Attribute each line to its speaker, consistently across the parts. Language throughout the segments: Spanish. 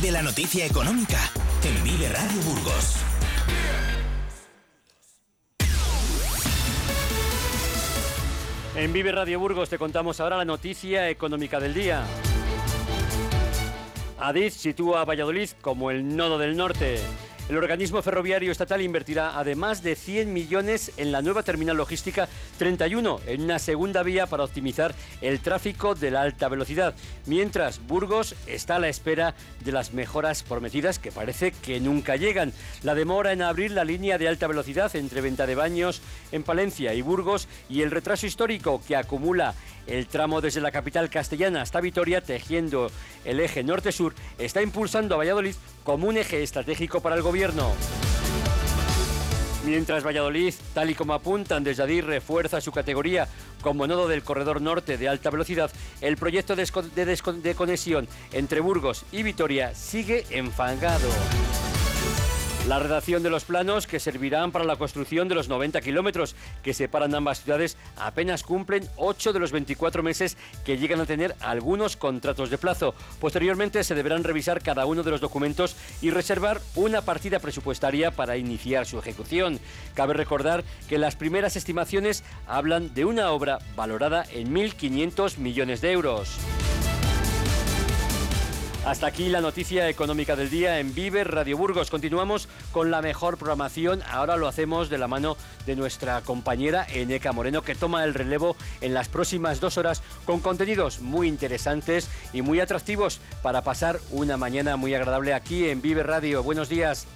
Speaker 1: Vive la noticia económica en Vive Radio Burgos.
Speaker 2: En Vive Radio Burgos te contamos ahora la noticia económica del día. Adif sitúa a Valladolid como el nodo del norte. El organismo ferroviario estatal invertirá además de 100 millones en la nueva terminal logística 31, en una segunda vía para optimizar el tráfico de la alta velocidad, mientras Burgos está a la espera de las mejoras prometidas que parece que nunca llegan. La demora en abrir la línea de alta velocidad entre Venta de Baños en Palencia y Burgos y el retraso histórico que acumula el tramo desde la capital castellana hasta Vitoria, tejiendo el eje norte-sur, está impulsando a Valladolid como un eje estratégico para el gobierno. Mientras Valladolid, tal y como apuntan desde Adir, refuerza su categoría como nodo del corredor norte de alta velocidad, el proyecto de, conexión entre Burgos y Vitoria sigue enfangado. La redacción de los planos que servirán para la construcción de los 90 kilómetros que separan ambas ciudades apenas cumplen 8 de los 24 meses que llegan a tener algunos contratos de plazo. Posteriormente se deberán revisar cada uno de los documentos y reservar una partida presupuestaria para iniciar su ejecución. Cabe recordar que las primeras estimaciones hablan de una obra valorada en 1.500 millones de euros. Hasta aquí la noticia económica del día en Vive Radio Burgos. Continuamos con la mejor programación. Ahora lo hacemos de la mano de nuestra compañera Eneca Moreno, que toma el relevo en las próximas dos horas con contenidos muy interesantes y muy atractivos para pasar una mañana muy agradable aquí en Vive Radio. Buenos días.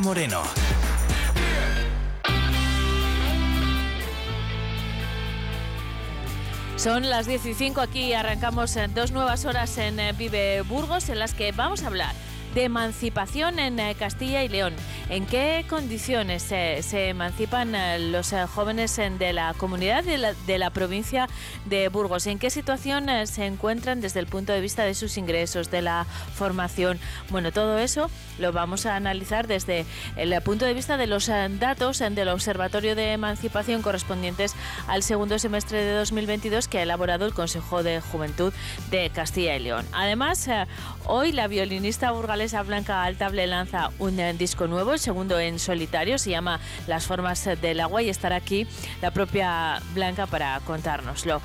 Speaker 1: Moreno.
Speaker 3: Son las 15 aquí arrancamos dos nuevas horas en eh, Vive Burgos en las que vamos a hablar de emancipación en eh, Castilla y León. ¿En qué condiciones se, emancipan eh, los eh, jóvenes en- de la comunidad de la, provincia de Burgos? ¿En qué situación eh, se encuentran desde el punto de vista de sus ingresos, de la formación? Bueno, todo eso lo vamos a analizar desde el punto de vista de los datos del Observatorio de Emancipación correspondientes al segundo semestre de 2022 que ha elaborado el Consejo de Juventud de Castilla y León. Además, hoy la violinista burgalesa Blanca Altable lanza un disco nuevo, segundo en solitario, se llama Las formas del agua y estará aquí la propia Blanca para contárnoslo.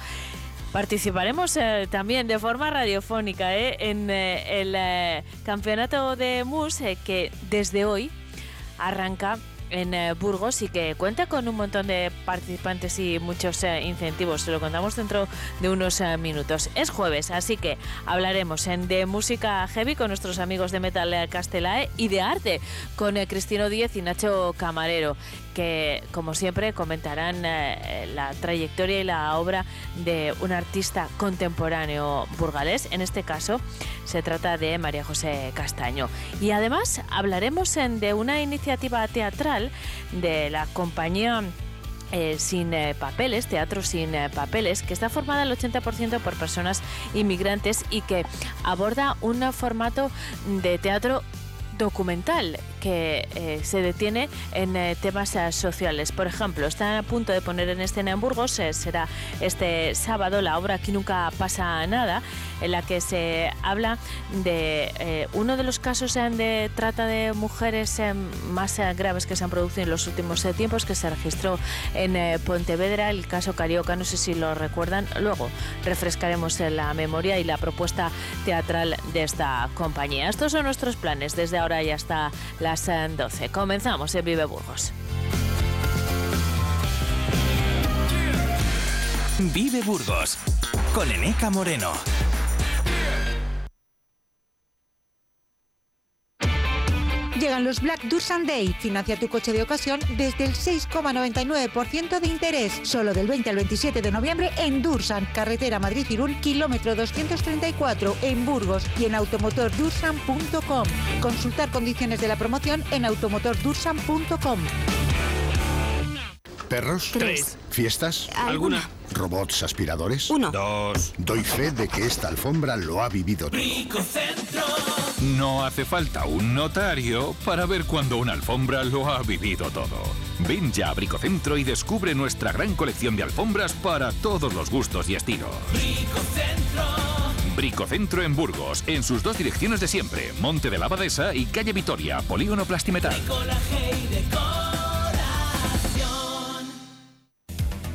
Speaker 3: Participaremos eh, también de forma radiofónica eh, en eh, el campeonato de MUS que desde hoy arranca en eh, Burgos y que cuenta con un montón de participantes y muchos eh, incentivos. Se lo contamos dentro de unos eh, minutos. Es jueves, así que hablaremos de música heavy con nuestros amigos de Metal Castelae y de arte con Cristino Díez y Nacho Camarero que como siempre comentarán eh, la trayectoria y la obra de un artista contemporáneo burgalés. En este caso se trata de María José Castaño. Y además hablaremos de una iniciativa teatral de la compañía eh, sin eh, papeles, teatro sin eh, papeles, que está formada al 80% por personas inmigrantes y que aborda un formato de teatro documental que eh, se detiene en eh, temas eh, sociales. Por ejemplo, está a punto de poner en escena en Burgos, será este sábado la obra Aquí nunca pasa nada, en la que se habla de uno de los casos de trata de mujeres más graves que se han producido en los últimos tiempos, que se registró en Pontevedra, el caso Carioca, no sé si lo recuerdan. Luego refrescaremos la memoria y la propuesta teatral de esta compañía. Estos son nuestros planes desde ahora y hasta las eh, 12. Comenzamos en Vive Burgos.
Speaker 1: Vive Burgos con Eneca Moreno.
Speaker 4: Llegan los Black Dursan Day. Financia tu coche de ocasión desde el 6,99% de interés. Solo del 20 al 27 de noviembre en Dursan, carretera Madrid-Irún, kilómetro 234, en Burgos y en automotordursan.com. Consultar condiciones de la promoción en automotordursan.com.
Speaker 5: ¿Perros?
Speaker 6: Tres.
Speaker 5: ¿Fiestas?
Speaker 6: ¿Alguna?
Speaker 5: ¿Robots aspiradores?
Speaker 6: Uno.
Speaker 7: Dos.
Speaker 5: Doy fe de que esta alfombra lo ha vivido todo.
Speaker 7: No hace falta un notario para ver cuando una alfombra lo ha vivido todo. Ven ya a Bricocentro y descubre nuestra gran colección de alfombras para todos los gustos y estilos. Bricocentro en Burgos, en sus dos direcciones de siempre, Monte de la Abadesa y Calle Vitoria, Polígono Plastimetal.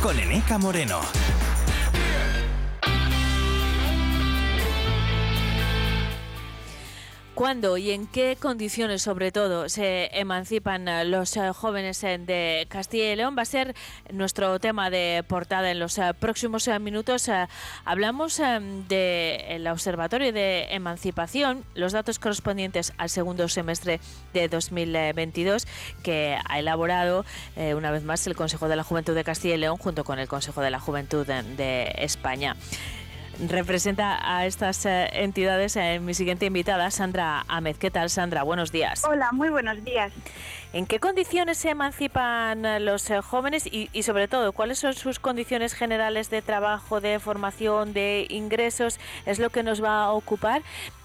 Speaker 1: con Eneca Moreno.
Speaker 3: ¿Cuándo y en qué condiciones, sobre todo, se emancipan eh, los eh, jóvenes eh, de Castilla y León? Va a ser nuestro tema de portada en los próximos minutos. Hablamos del Observatorio de Emancipación, los datos correspondientes al segundo semestre de 2022, que ha elaborado una vez más el Consejo de la Juventud de Castilla y León junto con el Consejo de la Juventud de España. Representa a estas eh, entidades eh, mi siguiente invitada, Sandra Ahmed. ¿Qué tal, Sandra? Buenos días.
Speaker 8: Hola, muy buenos días.
Speaker 3: ¿En qué condiciones se emancipan eh, los jóvenes y, y, sobre todo, cuáles son sus condiciones generales de trabajo, de formación, de ingresos? Es lo que nos va a ocupar.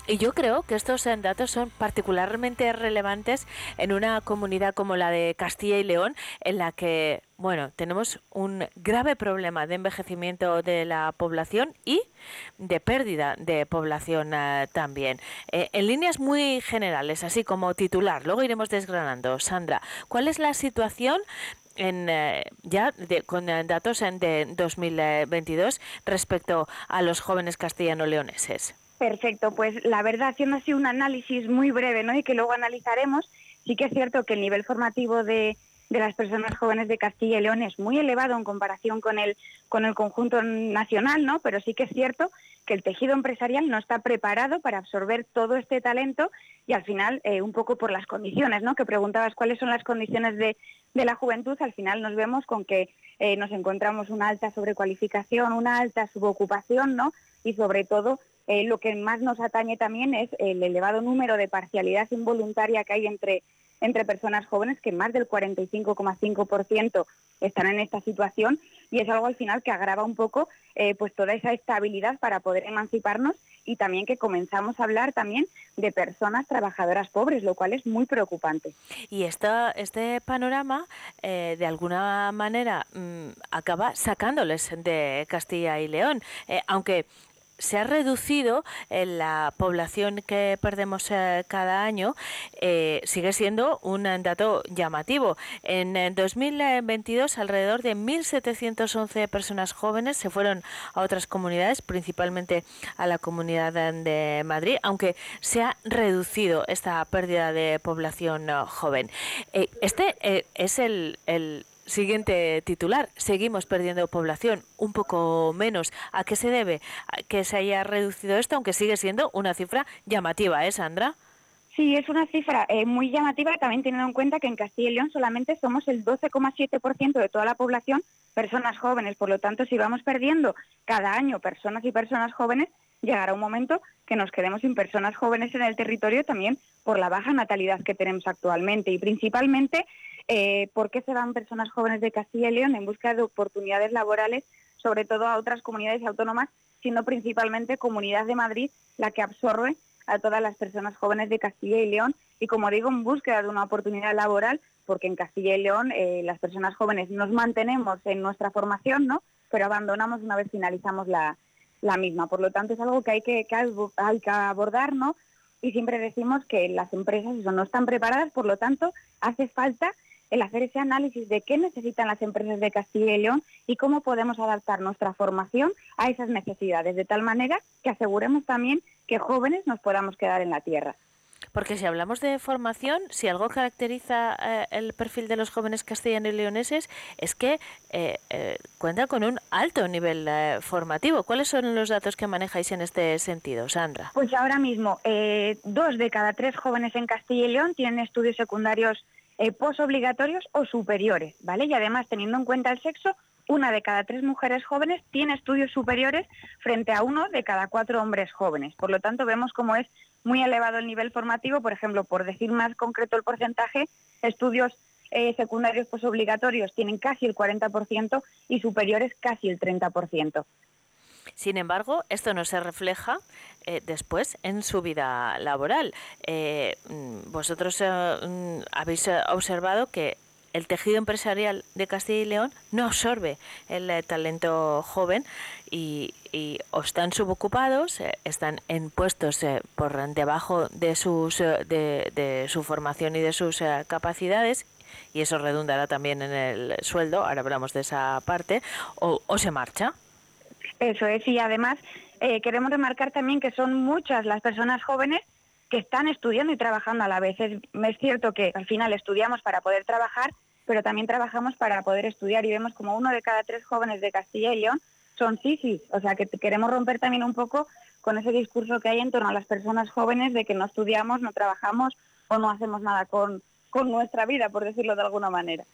Speaker 3: Y yo creo que estos eh, datos son particularmente relevantes en una comunidad como la de Castilla y León, en la que, bueno, tenemos un grave problema de envejecimiento de la población y de pérdida de población eh, también. Eh, en líneas muy generales, así como titular, luego iremos desgranando. Sandra, ¿cuál es la situación en, ya de- con datos de 2022 respecto a los jóvenes castellano-leoneses?
Speaker 8: Perfecto, pues la verdad, haciendo así un análisis muy breve ¿no? y que luego analizaremos,
Speaker 6: Sí que es cierto que el nivel formativo de, de las personas jóvenes de Castilla y León es muy elevado en comparación con el, con el conjunto nacional, ¿no? Pero sí que es cierto que el tejido empresarial no está preparado para absorber todo este talento y al final, eh, un poco por las condiciones, ¿no? Que preguntabas cuáles son las condiciones de, de la juventud, al final nos vemos con que eh, nos encontramos una alta sobrecualificación, una alta subocupación, ¿no? Y sobre todo, eh, lo que más nos atañe también es el elevado número de parcialidad involuntaria que hay entre entre personas jóvenes, que más del 45,5% están en esta situación y es algo al final que agrava un poco eh, pues toda esa estabilidad para poder emanciparnos y también que comenzamos a hablar también de personas trabajadoras pobres, lo cual es muy preocupante.
Speaker 3: Y esta, este panorama, eh, de alguna manera, mm, acaba sacándoles de Castilla y León, Eh, aunque se ha reducido la población que perdemos eh, cada año, eh, sigue siendo un eh, dato llamativo. En eh, 2022, alrededor de 1.711 personas jóvenes se fueron a otras comunidades, principalmente a la comunidad de Madrid, aunque se ha reducido esta pérdida de población eh, joven. Eh, este eh, es el, el Siguiente titular. Seguimos perdiendo población, un poco menos. ¿A qué se debe que se haya reducido esto, aunque sigue siendo una cifra llamativa, ¿eh, Sandra?
Speaker 6: Sí, es una cifra eh, muy llamativa, también teniendo en cuenta que en Castilla y León solamente somos el 12,7% de toda la población personas jóvenes. Por lo tanto, si vamos perdiendo cada año personas y personas jóvenes, llegará un momento que nos quedemos sin personas jóvenes en el territorio también por la baja natalidad que tenemos actualmente y principalmente eh, por qué se van personas jóvenes de Castilla y León en busca de oportunidades laborales, sobre todo a otras comunidades autónomas, siendo principalmente Comunidad de Madrid la que absorbe a todas las personas jóvenes de Castilla y León y, como digo, en búsqueda de una oportunidad laboral, porque en Castilla y León eh, las personas jóvenes nos mantenemos en nuestra formación, ¿no? pero abandonamos una vez finalizamos la, la misma. Por lo tanto, es algo que hay que, hay que abordar, ¿no? Y siempre decimos que las empresas no están preparadas, por lo tanto, hace falta el hacer ese análisis de qué necesitan las empresas de Castilla y León y cómo podemos adaptar nuestra formación a esas necesidades, de tal manera que aseguremos también que jóvenes nos podamos quedar en la tierra.
Speaker 3: Porque si hablamos de formación, si algo caracteriza eh, el perfil de los jóvenes castellanos y leoneses es que eh, eh, cuenta con un alto nivel eh, formativo. ¿Cuáles son los datos que manejáis en este sentido, Sandra?
Speaker 6: Pues ahora mismo, eh, dos de cada tres jóvenes en Castilla y León tienen estudios secundarios posobligatorios o superiores, ¿vale? Y además, teniendo en cuenta el sexo, una de cada tres mujeres jóvenes tiene estudios superiores frente a uno de cada cuatro hombres jóvenes. Por lo tanto, vemos cómo es muy elevado el nivel formativo. Por ejemplo, por decir más concreto el porcentaje, estudios eh, secundarios posobligatorios tienen casi el 40% y superiores casi el 30%.
Speaker 3: Sin embargo, esto no se refleja eh, después en su vida laboral. Eh, mm, vosotros eh, mm, habéis observado que el tejido empresarial de Castilla y León no absorbe el eh, talento joven y, y o están subocupados, eh, están en puestos eh, por debajo de, sus, de, de su formación y de sus capacidades y eso redundará también en el sueldo, ahora hablamos de esa parte, o, o se marcha.
Speaker 6: Eso es, y además queremos remarcar también que son muchas las personas jóvenes que están estudiando y trabajando a la vez. Es cierto que al final estudiamos para poder trabajar, pero también trabajamos para poder estudiar y vemos como uno de cada tres jóvenes de Castilla y León son sisis. O sea que queremos romper también un poco con ese discurso que hay en torno a las personas jóvenes de que no estudiamos, no trabajamos o no hacemos nada con, con nuestra vida, por decirlo de alguna manera.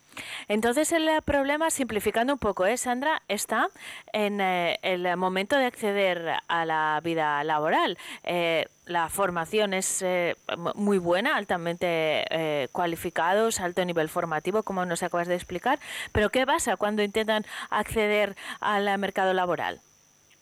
Speaker 3: Entonces el eh, problema, simplificando un poco, ¿eh, Sandra, está en eh, el momento de acceder a la vida laboral. Eh, la formación es eh, mu- muy buena, altamente eh, cualificados, alto nivel formativo, como nos acabas de explicar, pero ¿qué pasa cuando intentan acceder al mercado laboral?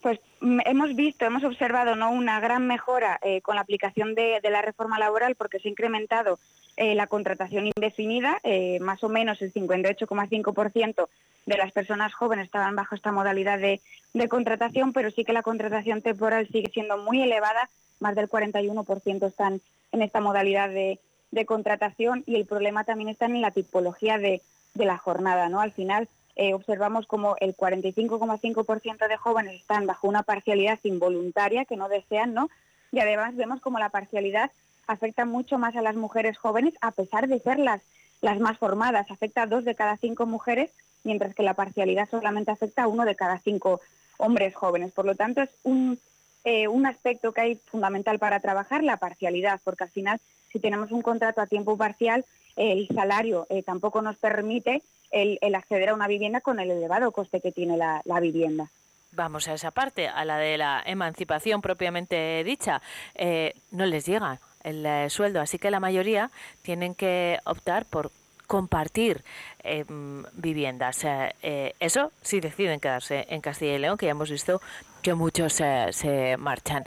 Speaker 6: Pues mm, hemos visto, hemos observado ¿no? una gran mejora eh, con la aplicación de, la reforma laboral porque se ha incrementado eh, la contratación indefinida, eh, más o menos el 58,5% de las personas jóvenes estaban bajo esta modalidad de, contratación, pero sí que la contratación temporal sigue siendo muy elevada, más del 41% están en esta modalidad de, de contratación y el problema también está en la tipología de, de la jornada, ¿no? Al final eh, observamos como el 45,5% de jóvenes están bajo una parcialidad involuntaria que no desean, ¿no? Y además vemos como la parcialidad afecta mucho más a las mujeres jóvenes, a pesar de ser las, las más formadas. Afecta a dos de cada cinco mujeres, mientras que la parcialidad solamente afecta a uno de cada cinco hombres jóvenes. Por lo tanto, es un, eh, un aspecto que hay fundamental para trabajar, la parcialidad, porque al final, si tenemos un contrato a tiempo parcial, el salario eh, tampoco nos permite el, el acceder a una vivienda con el elevado coste que tiene la, vivienda.
Speaker 3: Vamos a esa parte, a la de la emancipación propiamente dicha. Eh, no les llega el eh, sueldo, así que la mayoría tienen que optar por compartir eh, mm, viviendas. Eh, eh, eso sí deciden quedarse en Castilla y León, que ya hemos visto que muchos eh, se marchan.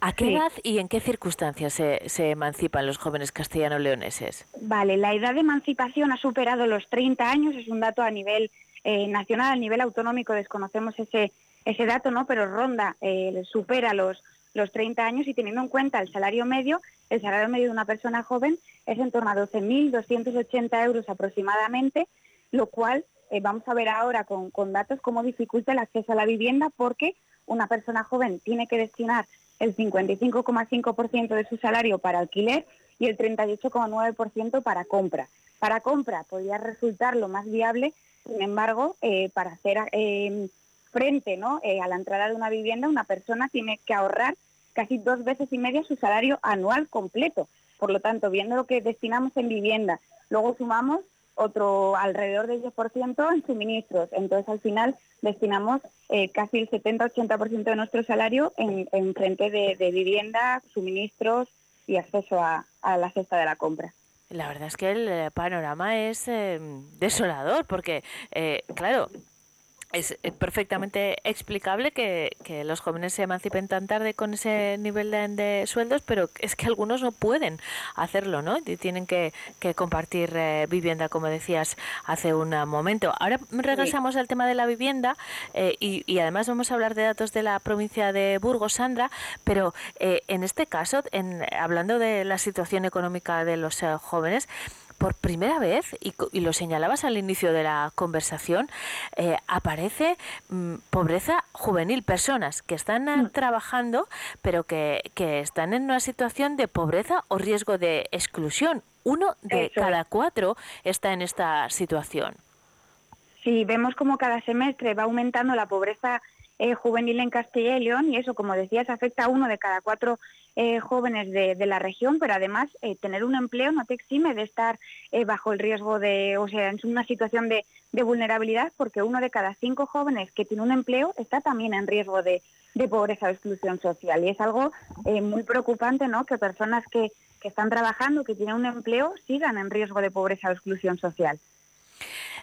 Speaker 3: ¿A qué
Speaker 6: Sí.
Speaker 3: edad y en qué circunstancias se, se emancipan los jóvenes castellano-leoneses?
Speaker 6: Vale, la edad de emancipación ha superado los 30 años, es un dato a nivel eh, nacional, a nivel autonómico desconocemos ese, ese dato, ¿no? Pero ronda, eh, supera los, los 30 años y teniendo en cuenta el salario medio, el salario medio de una persona joven es en torno a 12.280 euros aproximadamente, lo cual eh, vamos a ver ahora con, con datos cómo dificulta el acceso a la vivienda porque una persona joven tiene que destinar el 55,5% de su salario para alquiler y el 38,9% para compra. Para compra podría resultar lo más viable, sin embargo, eh, para hacer eh, frente ¿no? eh, a la entrada de una vivienda, una persona tiene que ahorrar casi dos veces y media su salario anual completo. Por lo tanto, viendo lo que destinamos en vivienda, luego sumamos otro alrededor del 10% en suministros. Entonces, al final, destinamos eh, casi el 70-80% de nuestro salario en, en frente de, vivienda, suministros y acceso a, la cesta de la compra.
Speaker 3: La verdad es que el eh, panorama es eh, desolador porque, eh, claro, es eh, perfectamente explicable que, que los jóvenes se emancipen tan tarde con ese nivel de, de sueldos, pero es que algunos no pueden hacerlo, ¿no? Y tienen que, que compartir eh, vivienda, como decías hace un momento. Ahora regresamos al tema de la vivienda eh, y, y además vamos a hablar de datos de la provincia de Burgos, Sandra, pero eh, en este caso, en, hablando de la situación económica de los eh, jóvenes, por primera vez, y, lo señalabas al inicio de la conversación, eh, aparece mm, pobreza juvenil, personas que están eh, trabajando, pero que, que están en una situación de pobreza o riesgo de exclusión. Uno de
Speaker 6: Eso es.
Speaker 3: cada cuatro está en esta situación.
Speaker 6: Sí, vemos como cada semestre va aumentando la pobreza eh, juvenil en Castilla y León y eso, como decías, afecta a uno de cada cuatro eh, jóvenes de, la región, pero además eh, tener un empleo no te exime de estar bajo el riesgo de, o sea, en una situación de, vulnerabilidad, porque uno de cada cinco jóvenes que tiene un empleo está también en riesgo de, pobreza o exclusión social. Y es algo muy preocupante, ¿no?, que personas que, que están trabajando, que tienen un empleo, sigan en riesgo de pobreza o exclusión social.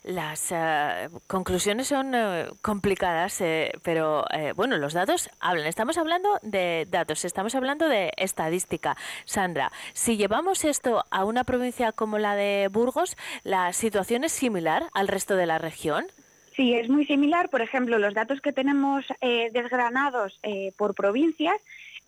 Speaker 3: Las eh, conclusiones son eh, complicadas, eh, pero eh, bueno, los datos hablan. Estamos hablando de datos, estamos hablando de estadística. Sandra, si llevamos esto a una provincia como la de Burgos, ¿la situación es similar al resto de la región?
Speaker 6: Sí, es muy similar. Por ejemplo, los datos que tenemos eh, desgranados eh, por provincias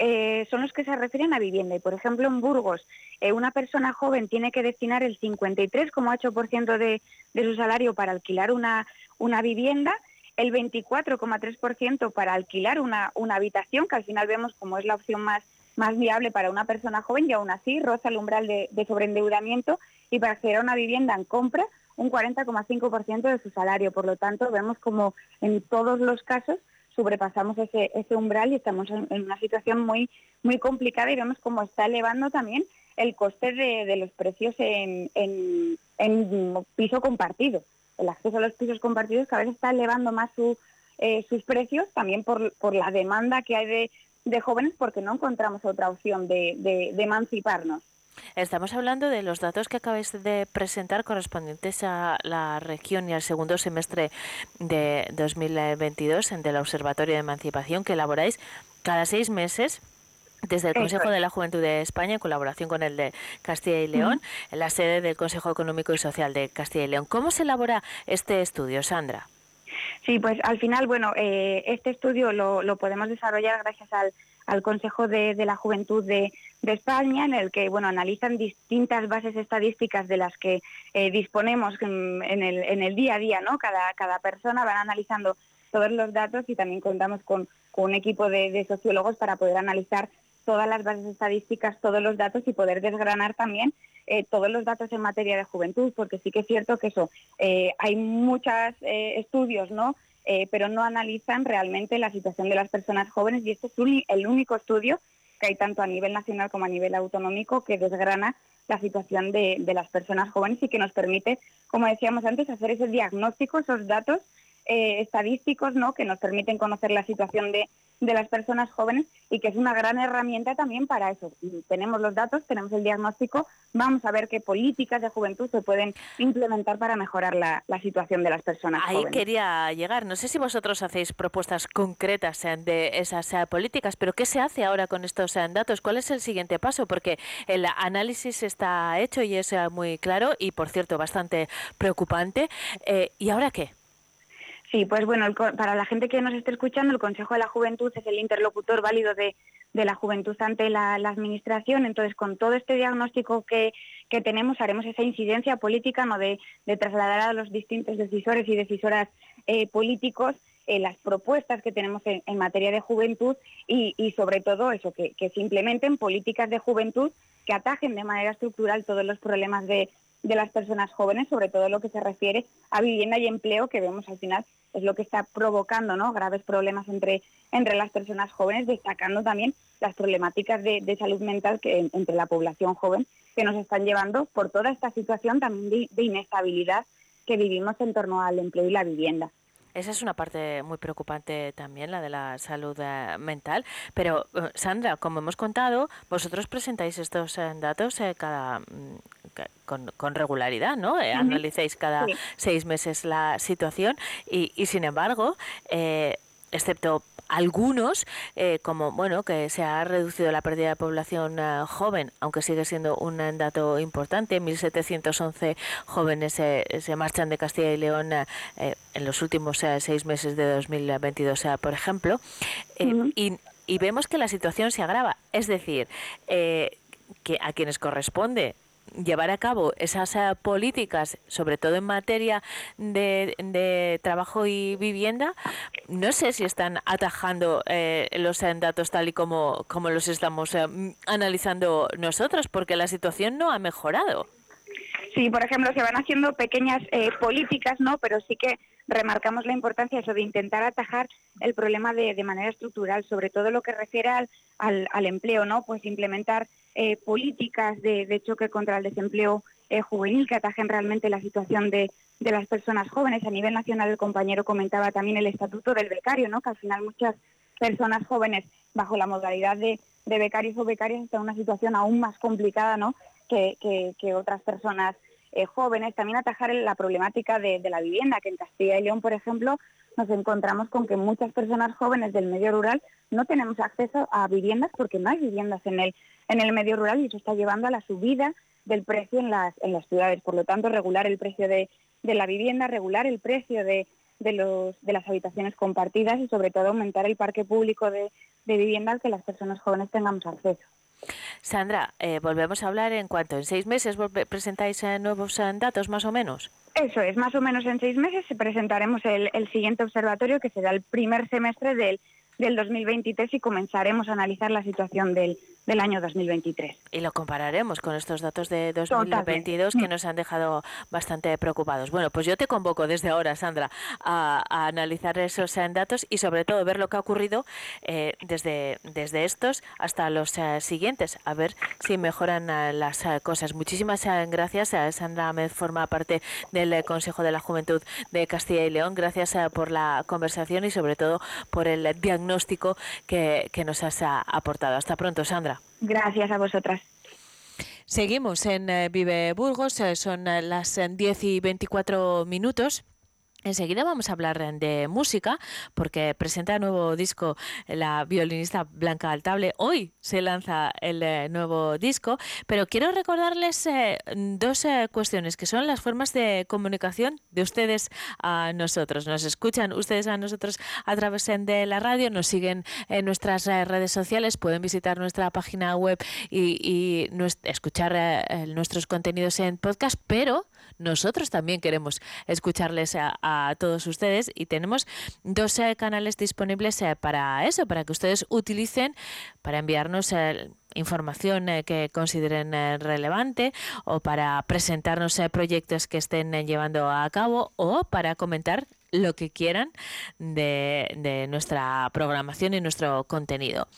Speaker 6: eh, son los que se refieren a vivienda. Y, por ejemplo, en Burgos, eh, una persona joven tiene que destinar el 53,8% de, su salario para alquilar una, una vivienda, el 24,3% para alquilar una, una habitación, que al final vemos como es la opción más, más viable para una persona joven y aún así roza el umbral de, de sobreendeudamiento y para acceder a una vivienda en compra un 40,5% de su salario. Por lo tanto, vemos como en todos los casos sobrepasamos ese, ese umbral y estamos en, una situación muy, muy complicada y vemos cómo está elevando también el coste de, los precios en, en, piso compartido. El acceso a los pisos compartidos cada vez está elevando más su, eh, sus precios, también por, por la demanda que hay de, de jóvenes, porque no encontramos otra opción de, de emanciparnos.
Speaker 3: Estamos hablando de los datos que acabáis de presentar correspondientes a la región y al segundo semestre de 2022 en del Observatorio de Emancipación que elaboráis cada seis meses desde el Consejo de la Juventud de España en colaboración con el de Castilla y León, en la sede del Consejo Económico y Social de Castilla y León. ¿Cómo se elabora este estudio, Sandra?
Speaker 6: Sí, pues al final, bueno, eh, este estudio lo, lo podemos desarrollar gracias al, al Consejo de, la Juventud de, España, en el que, bueno, analizan distintas bases estadísticas de las que eh, disponemos en, el, día a día, ¿no? Cada, cada persona van analizando todos los datos y también contamos con, un equipo de, de sociólogos para poder analizar todas las bases estadísticas, todos los datos y poder desgranar también eh, todos los datos en materia de juventud, porque sí que es cierto que eso, eh, hay muchos estudios, ¿no? Eh, pero no analizan realmente la situación de las personas jóvenes y este es el único estudio que hay tanto a nivel nacional como a nivel autonómico que desgrana la situación de, de las personas jóvenes y que nos permite, como decíamos antes, hacer ese diagnóstico, esos datos eh, estadísticos ¿no? que nos permiten conocer la situación de, de las personas jóvenes y que es una gran herramienta también para eso. Tenemos los datos, tenemos el diagnóstico, vamos a ver qué políticas de juventud se pueden implementar para mejorar la, la situación de las personas
Speaker 3: Ahí
Speaker 6: jóvenes.
Speaker 3: quería llegar. No sé si vosotros hacéis propuestas concretas eh, de esas eh, políticas, pero ¿qué se hace ahora con estos eh, datos? ¿Cuál es el siguiente paso? Porque el análisis está hecho y es muy claro y, por cierto, bastante preocupante. Eh, ¿Y ahora qué?
Speaker 6: Sí, pues bueno, para la gente que nos esté escuchando, el Consejo de la Juventud es el interlocutor válido de, la juventud ante la, Administración. Entonces, con todo este diagnóstico que, tenemos, haremos esa incidencia política ¿no? de, trasladar a los distintos decisores y decisoras eh, políticos eh, las propuestas que tenemos en, materia de juventud y, y sobre todo eso, que, que se implementen políticas de juventud que atajen de manera estructural todos los problemas de, de las personas jóvenes, sobre todo lo que se refiere a vivienda y empleo, que vemos al final es lo que está provocando ¿no? graves problemas entre, entre las personas jóvenes, destacando también las problemáticas de, de salud mental que entre la población joven que nos están llevando por toda esta situación también de, de inestabilidad que vivimos en torno al empleo y la vivienda.
Speaker 3: Esa es una parte muy preocupante también, la de la salud eh, mental. Pero, eh, Sandra, como hemos contado, vosotros presentáis estos eh, datos cada, mm, con, con regularidad, ¿no?
Speaker 6: Ujú.
Speaker 3: Analicéis cada
Speaker 6: Sí.
Speaker 3: seis meses la situación y, y sin embargo, eh, excepto algunos, eh, como bueno, que se ha reducido la pérdida de población eh, joven, aunque sigue siendo un dato importante, 1.711 jóvenes eh, se marchan de Castilla y León eh, eh, en los últimos seis meses de 2022, eh, por ejemplo, y, y vemos que la situación se agrava. Es decir, eh, que a quienes corresponde llevar a cabo esas eh, políticas, sobre todo en materia de, de trabajo y vivienda, no sé si están atajando eh, los eh, datos tal y como, como los estamos eh, analizando nosotros, porque la situación no ha mejorado.
Speaker 6: Sí, por ejemplo, se van haciendo pequeñas eh, políticas, ¿no? Pero sí que remarcamos la importancia eso de intentar atajar el problema de, de manera estructural, sobre todo lo que refiere al, al, empleo, ¿no? Pues implementar eh, políticas de, choque contra el desempleo eh, juvenil que atajen realmente la situación de, de las personas jóvenes. A nivel nacional, el compañero comentaba también el estatuto del becario, ¿no? Que al final muchas personas jóvenes bajo la modalidad de, becarios o becarias están en una situación aún más complicada, ¿no? que- que otras personas eh, jóvenes. También atajar la problemática de, la vivienda, que en Castilla y León, por ejemplo, nos encontramos con que muchas personas jóvenes del medio rural no tenemos acceso a viviendas porque no hay viviendas en el, en el medio rural y eso está llevando a la subida del precio en las, en las ciudades. Por lo tanto, regular el precio de, de la vivienda, regular el precio de, de, los, de las habitaciones compartidas y sobre todo aumentar el parque público de, de vivienda al que las personas jóvenes tengamos acceso.
Speaker 3: Sandra, eh, volvemos a hablar en cuanto en seis meses presentáis eh, nuevos eh, datos, más o menos.
Speaker 6: Eso es, más o menos en seis meses presentaremos el, el siguiente observatorio que será el primer semestre del, del 2023 y comenzaremos a analizar la situación del, del año 2023.
Speaker 3: Y lo compararemos con estos datos de 2022 que nos han dejado bastante preocupados. Bueno, pues yo te convoco desde ahora, Sandra, a, a analizar esos eh, datos y sobre todo ver lo que ha ocurrido eh, desde, desde estos hasta los eh, siguientes, a ver si mejoran eh, las cosas. Muchísimas gracias. Sandra Ahmed forma parte del Consejo de la Juventud de Castilla y León. Gracias por la conversación y sobre todo por el eh, diagnóstico que, que nos has aportado. Hasta pronto, Sandra.
Speaker 6: Gracias a vosotras.
Speaker 3: Seguimos en eh, Vive Burgos, eh, son eh, las eh, 10 y 24 minutos. Enseguida vamos a hablar eh, de música porque presenta nuevo disco la violinista Blanca Altable. Hoy se lanza el eh, nuevo disco, pero quiero recordarles eh, dos eh, cuestiones que son las formas de comunicación de ustedes a nosotros. Nos escuchan ustedes a nosotros a través eh, de la radio, nos siguen en nuestras eh, redes sociales, pueden visitar nuestra página web y, escuchar eh, eh, nuestros contenidos en podcast, pero nosotros también queremos escucharles a, todos ustedes y tenemos dos eh, canales disponibles eh, para eso, para que ustedes utilicen para enviarnos el información eh, que consideren eh, relevante o para presentarnos eh, proyectos que estén eh, llevando a cabo o para comentar lo que quieran de nuestra programación y nuestro contenido.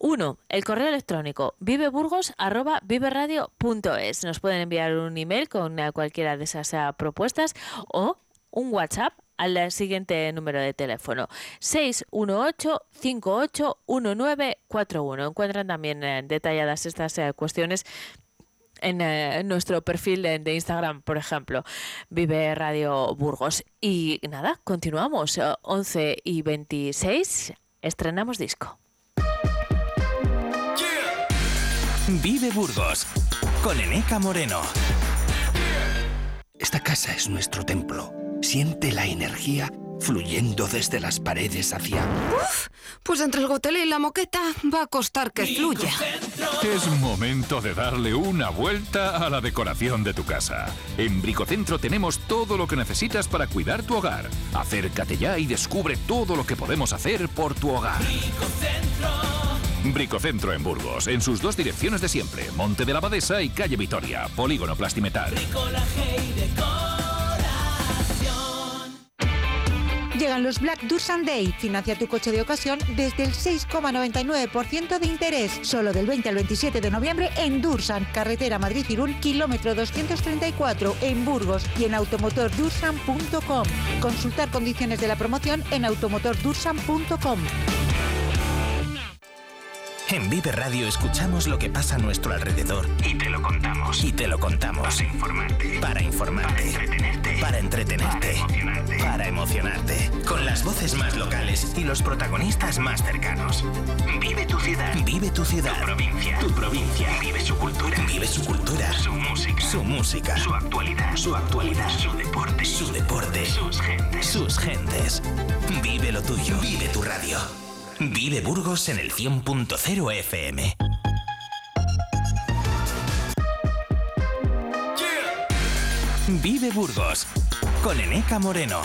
Speaker 3: Uno, el correo electrónico viveburgos.viveradio.es. Nos pueden enviar un email con cualquiera de esas eh, propuestas o un WhatsApp al siguiente número de teléfono 618-581941. Encuentran también eh, detalladas estas eh, cuestiones en nuestro perfil de, Instagram, por ejemplo, Vive Radio Burgos. Y nada, continuamos. eh, 11 y 26, estrenamos disco.
Speaker 1: Vive Burgos con Eneca Moreno.
Speaker 8: Esta casa es nuestro templo. Siente la energía fluyendo desde las paredes hacia...
Speaker 9: Uf, pues entre el gotele y la moqueta va a costar que fluya.
Speaker 7: Es momento de darle una vuelta a la decoración de tu casa. En Bricocentro tenemos todo lo que necesitas para cuidar tu hogar. Acércate ya y descubre todo lo que podemos hacer por tu hogar. Bricocentro en Burgos, en sus dos direcciones de siempre, Monte de la Abadesa y Calle Vitoria, Polígono Plastimetal.
Speaker 4: Llegan los Black Dursan Day. Financia tu coche de ocasión desde el 6,99% de interés. Solo del 20 al 27 de noviembre en Dursan, carretera Madrid-Irún, kilómetro 234, en Burgos y en automotordursan.com. Consultar condiciones de la promoción en automotordursan.com.
Speaker 1: En Vive Radio escuchamos lo que pasa a nuestro alrededor y te lo contamos. Y te lo contamos. Para informarte. Para informarte. Para entretenerte. Para entretenerte. Para emocionarte. Con las voces más locales y los protagonistas más cercanos. Vive tu ciudad. Vive tu ciudad. Tu provincia. Tu provincia. Vive su cultura. Vive su cultura. Su música. Su música. Su actualidad. Su actualidad. Su deporte. Su deporte. Sus gentes. Sus gentes. Vive lo tuyo. Vive tu radio. Vive Burgos en el 100.0 FM. Vive Burgos con Eneca Moreno.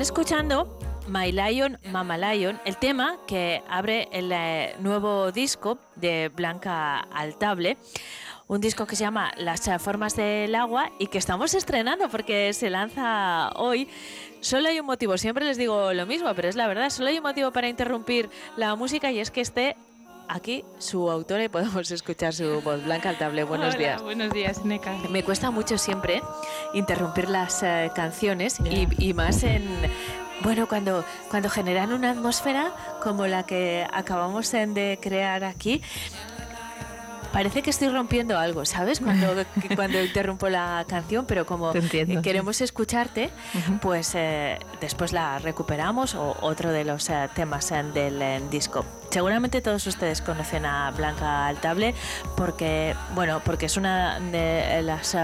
Speaker 3: Escuchando My Lion, Mama Lion, el tema que abre el eh, nuevo disco de Blanca Altable. Un disco que se llama Las formas del agua y que estamos estrenando porque se lanza hoy. Solo hay un motivo, siempre les digo lo mismo, pero es la verdad, solo hay un motivo para interrumpir la música y es que esté aquí su autora y podemos escuchar su voz. Blanca Altable, buenos
Speaker 10: Hola,
Speaker 3: días.
Speaker 10: Buenos días, Neca.
Speaker 3: Me cuesta mucho siempre interrumpir las eh, canciones y, y más en bueno cuando cuando generan una atmósfera como la que acabamos de crear aquí. Parece que estoy rompiendo algo, ¿sabes? Cuando, cuando interrumpo la canción, pero como
Speaker 10: entiendo,
Speaker 3: queremos escucharte, pues eh, después la recuperamos o otro de los eh, temas eh, del eh, disco. Seguramente todos ustedes conocen a Blanca Altable porque, bueno, porque es una de las eh,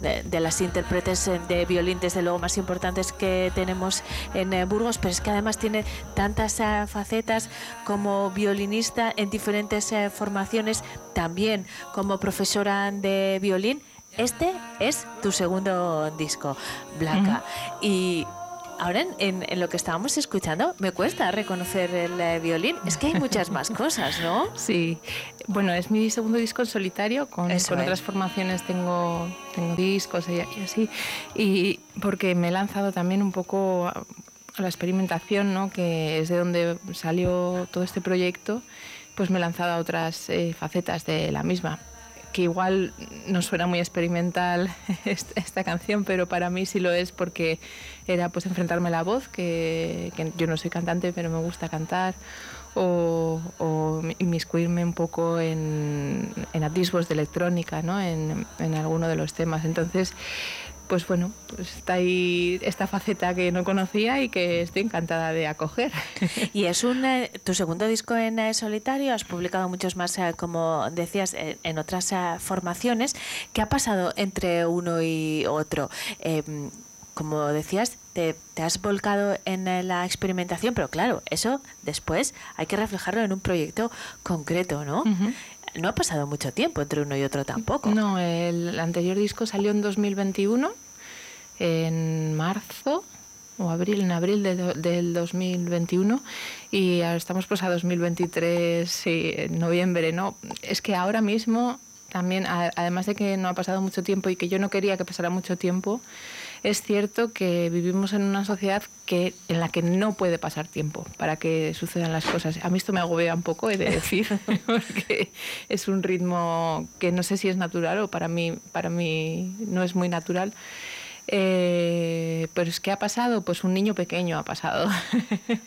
Speaker 3: de, de las intérpretes eh, de violín, desde luego, más importantes que tenemos en eh, Burgos, pero es que además tiene tantas eh, facetas como violinista en diferentes formaciones, también como profesora de violín. Este es tu segundo disco, Blanca. Y ahora en, en- en lo que estábamos escuchando, me cuesta reconocer el eh, violín. Es que hay muchas más cosas, ¿no?
Speaker 10: Sí, bueno, es mi segundo disco en solitario, con,
Speaker 3: Eso
Speaker 10: con
Speaker 3: es.
Speaker 10: otras formaciones tengo, tengo discos y, y así, y porque me he lanzado también un poco a, a la experimentación, ¿no? que es de donde salió todo este proyecto, pues me he lanzado a otras eh, facetas de la misma que igual no suena muy experimental esta, canción, pero para mí sí lo es porque era pues enfrentarme a la voz, que, que yo no soy cantante, pero me gusta cantar, o, o inmiscuirme un poco en, en atisbos de electrónica, ¿no? en, en alguno de los temas. Entonces, pues bueno, pues está ahí esta faceta que no conocía y que estoy encantada de acoger.
Speaker 3: Y es un, eh, tu segundo disco en eh, solitario, has publicado muchos más, eh, como decías, eh, en otras eh, formaciones. ¿Qué ha pasado entre uno y otro? Eh, como decías, te, te has volcado en la experimentación, pero claro, eso después hay que reflejarlo en un proyecto concreto, ¿no? No ha pasado mucho tiempo entre uno y otro tampoco.
Speaker 10: No, el anterior disco salió en 2021, en marzo o abril, en abril de del 2021 y ahora estamos pues a 2023, sí, en noviembre, ¿no? Es que ahora mismo también, además de que no ha pasado mucho tiempo y que yo no quería que pasara mucho tiempo, es cierto que vivimos en una sociedad que, en la que no puede pasar tiempo para que sucedan las cosas. A mí esto me agobia un poco, he de decir, porque es un ritmo que no sé si es natural o para mí, para mí no es muy natural. Eh, pero es que ha pasado, pues un niño pequeño ha pasado.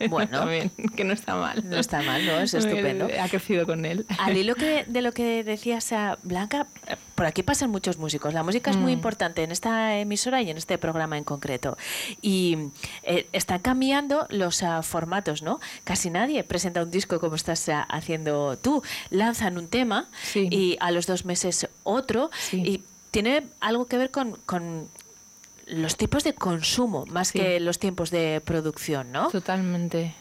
Speaker 3: Bueno.
Speaker 10: También, que no está mal.
Speaker 3: No está mal, ¿no? Es estupendo.
Speaker 10: Ha crecido con él.
Speaker 3: Al hilo que, de lo que decías, eh, Blanca, eh, por aquí pasan muchos músicos. La música es muy
Speaker 10: Mm.
Speaker 3: importante en esta emisora y en este programa en concreto. Y eh, están cambiando los formatos, ¿no? Casi nadie presenta un disco como estás haciendo tú. Lanzan un tema y a los dos meses otro. Y tiene algo que ver con, con los tipos de consumo más
Speaker 10: Sí.
Speaker 3: que los tiempos de producción, ¿no?
Speaker 10: Totalmente.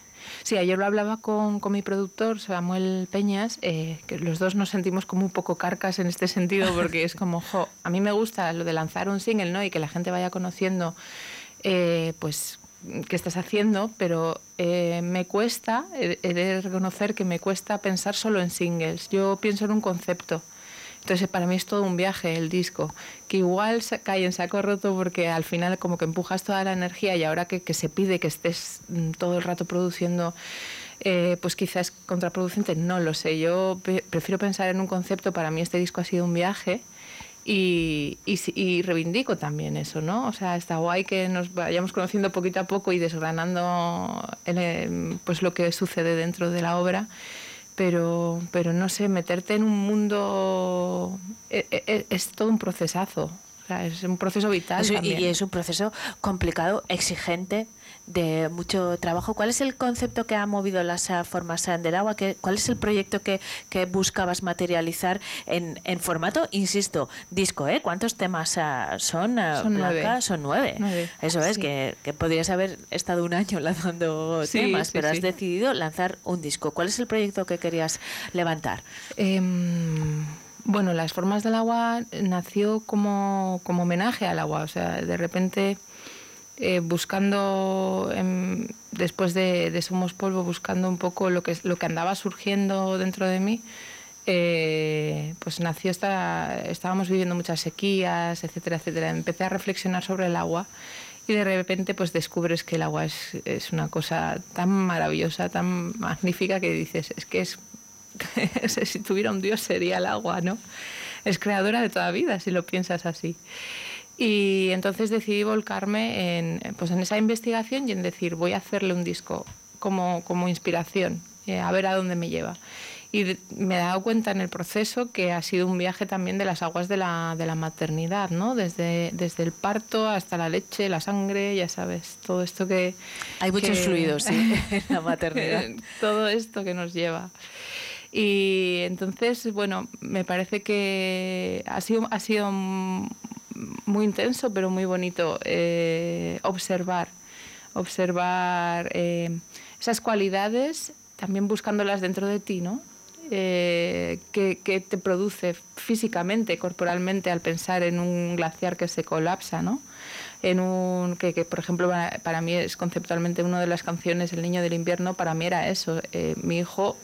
Speaker 10: Sí, ayer lo hablaba con, con mi productor, Samuel Peñas, eh, que los dos nos sentimos como un poco carcas en este sentido, porque es como, jo, a mí me gusta lo de lanzar un single, ¿no? Y que la gente vaya conociendo, eh, pues, qué estás haciendo, pero eh, me cuesta, he, de reconocer que me cuesta pensar solo en singles. Yo pienso en un concepto. Entonces, para mí es todo un viaje el disco, que igual cae en saco roto porque al final como que empujas toda la energía y ahora que, que se pide que estés mm, todo el rato produciendo, eh, pues quizás contraproducente, no lo sé. Yo prefiero pensar en un concepto, para mí este disco ha sido un viaje y, y, y reivindico también eso, ¿no? O sea, está guay que nos vayamos conociendo poquito a poco y desgranando el, eh, pues lo que sucede dentro de la obra pero, pero no sé, meterte en un mundo e- e- es, todo un procesazo. O sea, es un proceso vital.
Speaker 3: Eso-
Speaker 10: también.
Speaker 3: y es un proceso complicado, exigente, de mucho trabajo. ¿Cuál es el concepto que ha movido las formas del agua? ¿Qué- ¿Cuál es el proyecto que, que buscabas materializar en, en formato, insisto, disco? ¿eh? ¿Cuántos temas ah, son, ah,
Speaker 10: Son
Speaker 3: Blanca?
Speaker 10: nueve.
Speaker 3: Son nueve.
Speaker 10: Nueve,
Speaker 3: Eso es,
Speaker 10: sí.
Speaker 3: que, que podrías haber estado un año lanzando
Speaker 10: Sí,
Speaker 3: temas,
Speaker 10: sí,
Speaker 3: pero has decidido lanzar un disco. ¿Cuál es el proyecto que querías levantar?
Speaker 10: Em, bueno, Las Formas del Agua nació como, como homenaje al agua. O sea, de repente, eh, buscando, después de, de Somos Polvo, buscando un poco lo que, lo que andaba surgiendo dentro de mí, eh, pues nació esta, estábamos viviendo muchas sequías, etcétera, etcétera. Empecé a reflexionar sobre el agua y de repente pues descubres que el agua es, es una cosa tan maravillosa, tan magnífica que dices, es que es si tuviera un dios sería el agua, ¿no? Es creadora de toda vida, si lo piensas así. Y entonces decidí volcarme en, pues en esa investigación y en decir, voy a hacerle un disco como, como inspiración, eh, a ver a dónde me lleva. Y me he dado cuenta en el proceso que ha sido un viaje también de las aguas de la, de la maternidad, ¿no? Desde, desde el parto hasta la leche, la sangre, ya sabes, todo esto que...
Speaker 3: Hay muchos
Speaker 10: que-
Speaker 3: fluidos, sí, en la maternidad.
Speaker 10: todo esto que nos lleva. Y entonces, bueno, me parece que ha sido, ha sido muy intenso, pero muy bonito eh, observar, observar eh, esas cualidades, también buscándolas dentro de ti, ¿no? Eh, que, te produce físicamente, corporalmente, al pensar en un glaciar que se colapsa, ¿no? En un, que, que, por ejemplo, para, mí es conceptualmente una de las canciones, El niño del invierno, para mí era eso. Eh, mi hijo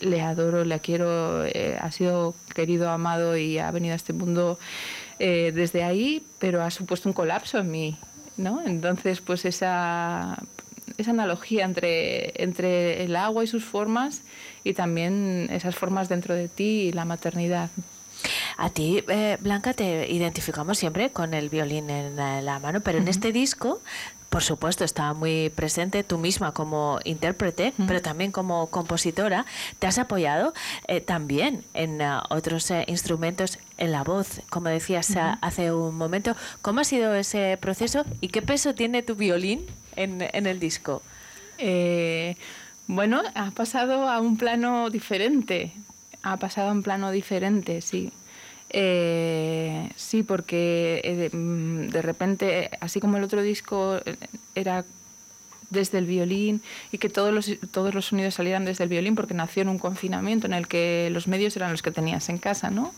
Speaker 10: le adoro, le quiero, ha sido querido, amado y ha venido a este mundo eh, desde ahí, pero ha supuesto un colapso en mí, ¿no? Entonces, pues esa, esa analogía entre, entre el agua y sus formas y también esas formas dentro de ti y la maternidad.
Speaker 3: A ti, eh, Blanca, te identificamos siempre con el violín en la, la mano, pero en este disco, por supuesto, está muy presente tú misma como intérprete, pero también como compositora. Te has apoyado eh, también en ah, otros eh, instrumentos, en la voz, como decías ah, hace un momento. ¿Cómo ha sido ese proceso y qué peso tiene tu violín en, en el disco?
Speaker 10: Eh, bueno, ha pasado a un plano diferente. Ha pasado a un plano diferente, sí. Eh, sí, porque eh, de, mm, de repente, así como el otro disco eh, era desde el violín y que todos los, todos los sonidos salieran desde el violín porque nació en un confinamiento en el que los medios eran los que tenías en casa, ¿no?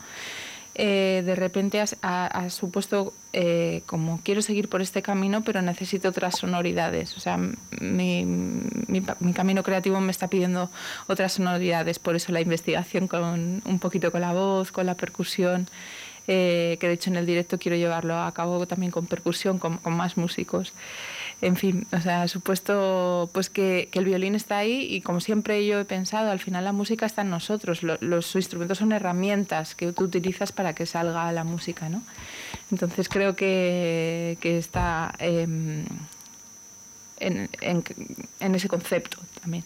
Speaker 10: Eh, de repente has, ha- supuesto eh, como quiero seguir por este camino pero necesito otras sonoridades. O sea, mi, mi camino creativo me está pidiendo otras sonoridades, por eso la investigación con un poquito con la voz, con la percusión. eh, que de hecho en el directo quiero llevarlo a cabo también con percusión, con, con más músicos. En fin, o sea, supuesto pues que, que el violín está ahí y como siempre yo he pensado, al final la música está en nosotros, lo- los instrumentos son herramientas que tú utilizas para que salga la música, ¿no? Entonces creo que, que está em, en, en- en ese concepto también.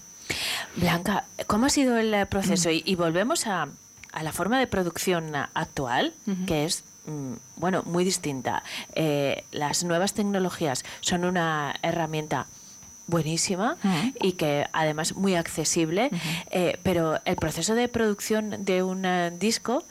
Speaker 3: Blanca, ¿cómo ha sido el eh, proceso? Y, y volvemos a, a la forma de producción actual, que es mm, bueno, muy distinta. Eh, las nuevas tecnologías son una herramienta buenísima y que además muy accesible, eh, pero el proceso de producción de un disco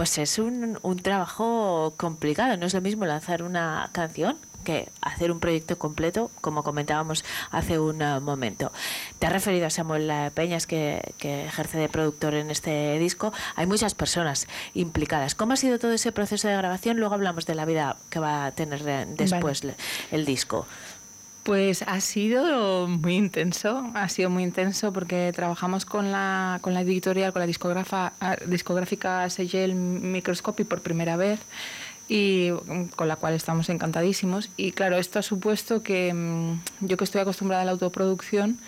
Speaker 3: pues es un, un trabajo complicado, no es lo mismo lanzar una canción que hacer un proyecto completo, como comentábamos hace un eh, momento. Te has referido a Samuel Peñas, que, que ejerce de productor en este disco. Hay muchas personas implicadas. ¿Cómo ha sido todo ese proceso de grabación? Luego hablamos de la vida que va a tener después el disco.
Speaker 10: Pues ha sido muy intenso, ha sido muy intenso porque trabajamos con la, editorial, con la discografa, ah, discográfica Segel Microscopy por primera vez y mm, con la cual estamos encantadísimos. Y claro, esto ha supuesto que mm, yo que estoy acostumbrada a la autoproducción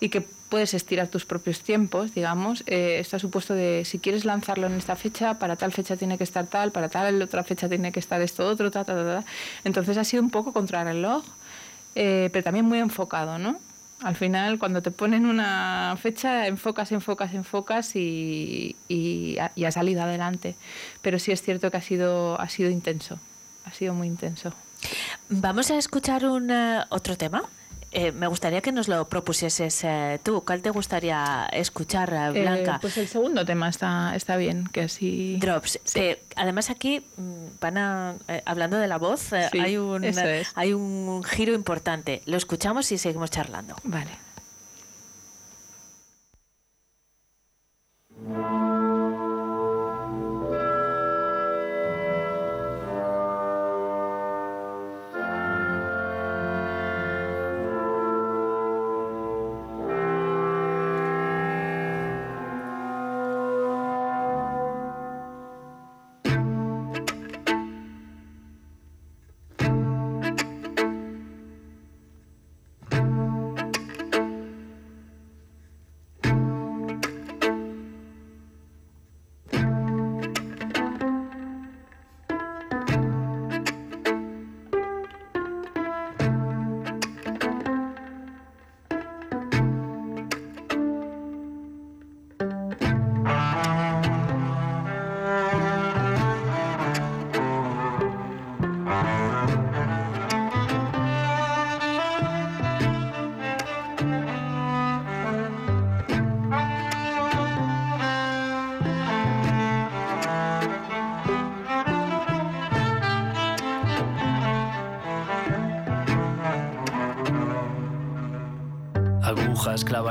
Speaker 10: y que puedes estirar tus propios tiempos, digamos, eh, esto ha supuesto de si quieres lanzarlo en esta fecha, para tal fecha tiene que estar tal, para tal otra fecha tiene que estar esto otro, ta, ta, ta, ta. Entonces ha sido un poco contrarreloj eh, pero también muy enfocado, ¿no? Al final, cuando te ponen una fecha, enfocas, enfocas, enfocas y, y, ha, salido adelante. Pero sí es cierto que ha sido, ha sido intenso, ha sido muy intenso.
Speaker 3: Vamos a escuchar un eh, otro tema. Eh, me gustaría que nos lo propusieses eh, tú. ¿Cuál te gustaría escuchar, eh,
Speaker 10: Eh,
Speaker 3: Blanca?
Speaker 10: pues el segundo tema está, está bien, que así...
Speaker 3: Drops. además aquí mm, van a, hablando de la voz,
Speaker 10: Sí,
Speaker 3: hay un
Speaker 10: es.
Speaker 3: hay un giro importante. Lo escuchamos y seguimos charlando.
Speaker 10: Vale.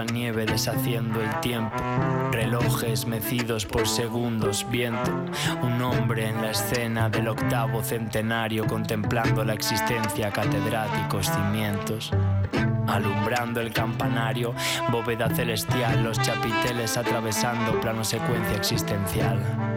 Speaker 11: Clavan nieve deshaciendo el tiempo, relojes mecidos por segundos, viento, un hombre en la escena del octavo centenario contemplando la existencia, catedráticos, cimientos. Alumbrando el campanario, bóveda celestial, los chapiteles atravesando plano secuencia existencial.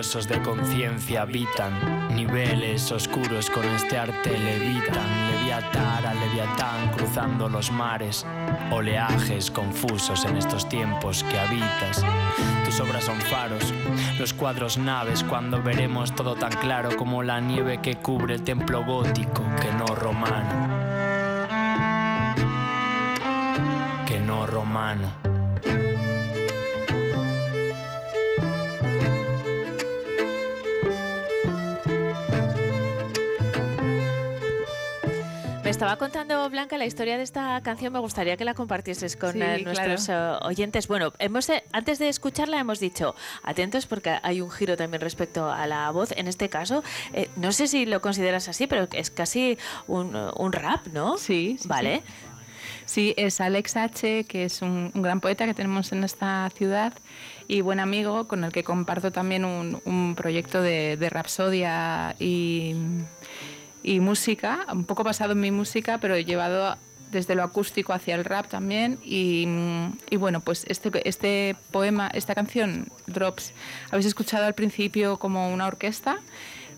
Speaker 11: De conciencia habitan niveles oscuros con este arte levitan, leviatar a leviatán cruzando los mares, oleajes confusos en estos tiempos que habitas. Tus obras son faros, los cuadros naves cuando veremos todo tan claro como la nieve que cubre el templo gótico que no romano. Que no romano.
Speaker 3: Estaba contando Blanca la historia de esta canción. Me gustaría que la compartieses con
Speaker 10: Sí,
Speaker 3: eh, nuestros eh, oyentes. Bueno, hemos eh, antes de escucharla hemos dicho atentos porque hay un giro también respecto a la voz. En este caso, eh, no sé si lo consideras así, pero es casi un, un rap, ¿no?
Speaker 10: Sí, sí,
Speaker 3: Vale.
Speaker 10: Sí, es Alex H., que es un, un gran poeta que tenemos en esta ciudad y buen amigo con el que comparto también un, un proyecto de, de rapsodia y, y música, un poco basado en mi música, pero llevado desde lo acústico hacia el rap también. Y, y bueno, pues este, este poema, esta canción, Drops, habéis escuchado al principio como una orquesta.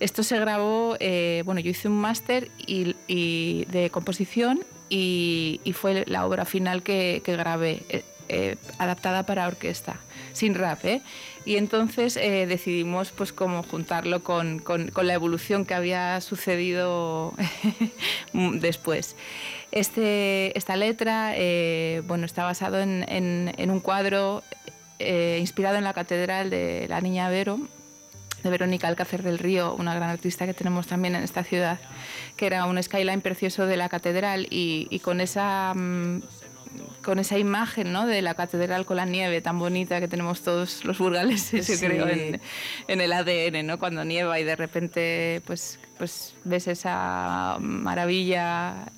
Speaker 10: Esto se grabó, eh, bueno, yo hice un máster y, y de composición y, y fue la obra final que, que grabé, eh, eh, adaptada para orquesta, sin rap, ¿eh? Y entonces eh, decidimos pues como juntarlo con, con- con la evolución que había sucedido después. Este, esta letra, eh, bueno, está basado en, en- en un cuadro eh, inspirado en la catedral de la Niña Vero, de Verónica Alcácer del Río, una gran artista que tenemos también en esta ciudad, que era un skyline precioso de la catedral y, y con esa mm, con esa imagen ¿no? de la catedral con la nieve tan bonita que tenemos todos los burgaleses, yo creo, en, en el ADN, ¿no? cuando nieva y de repente pues, pues ves esa maravilla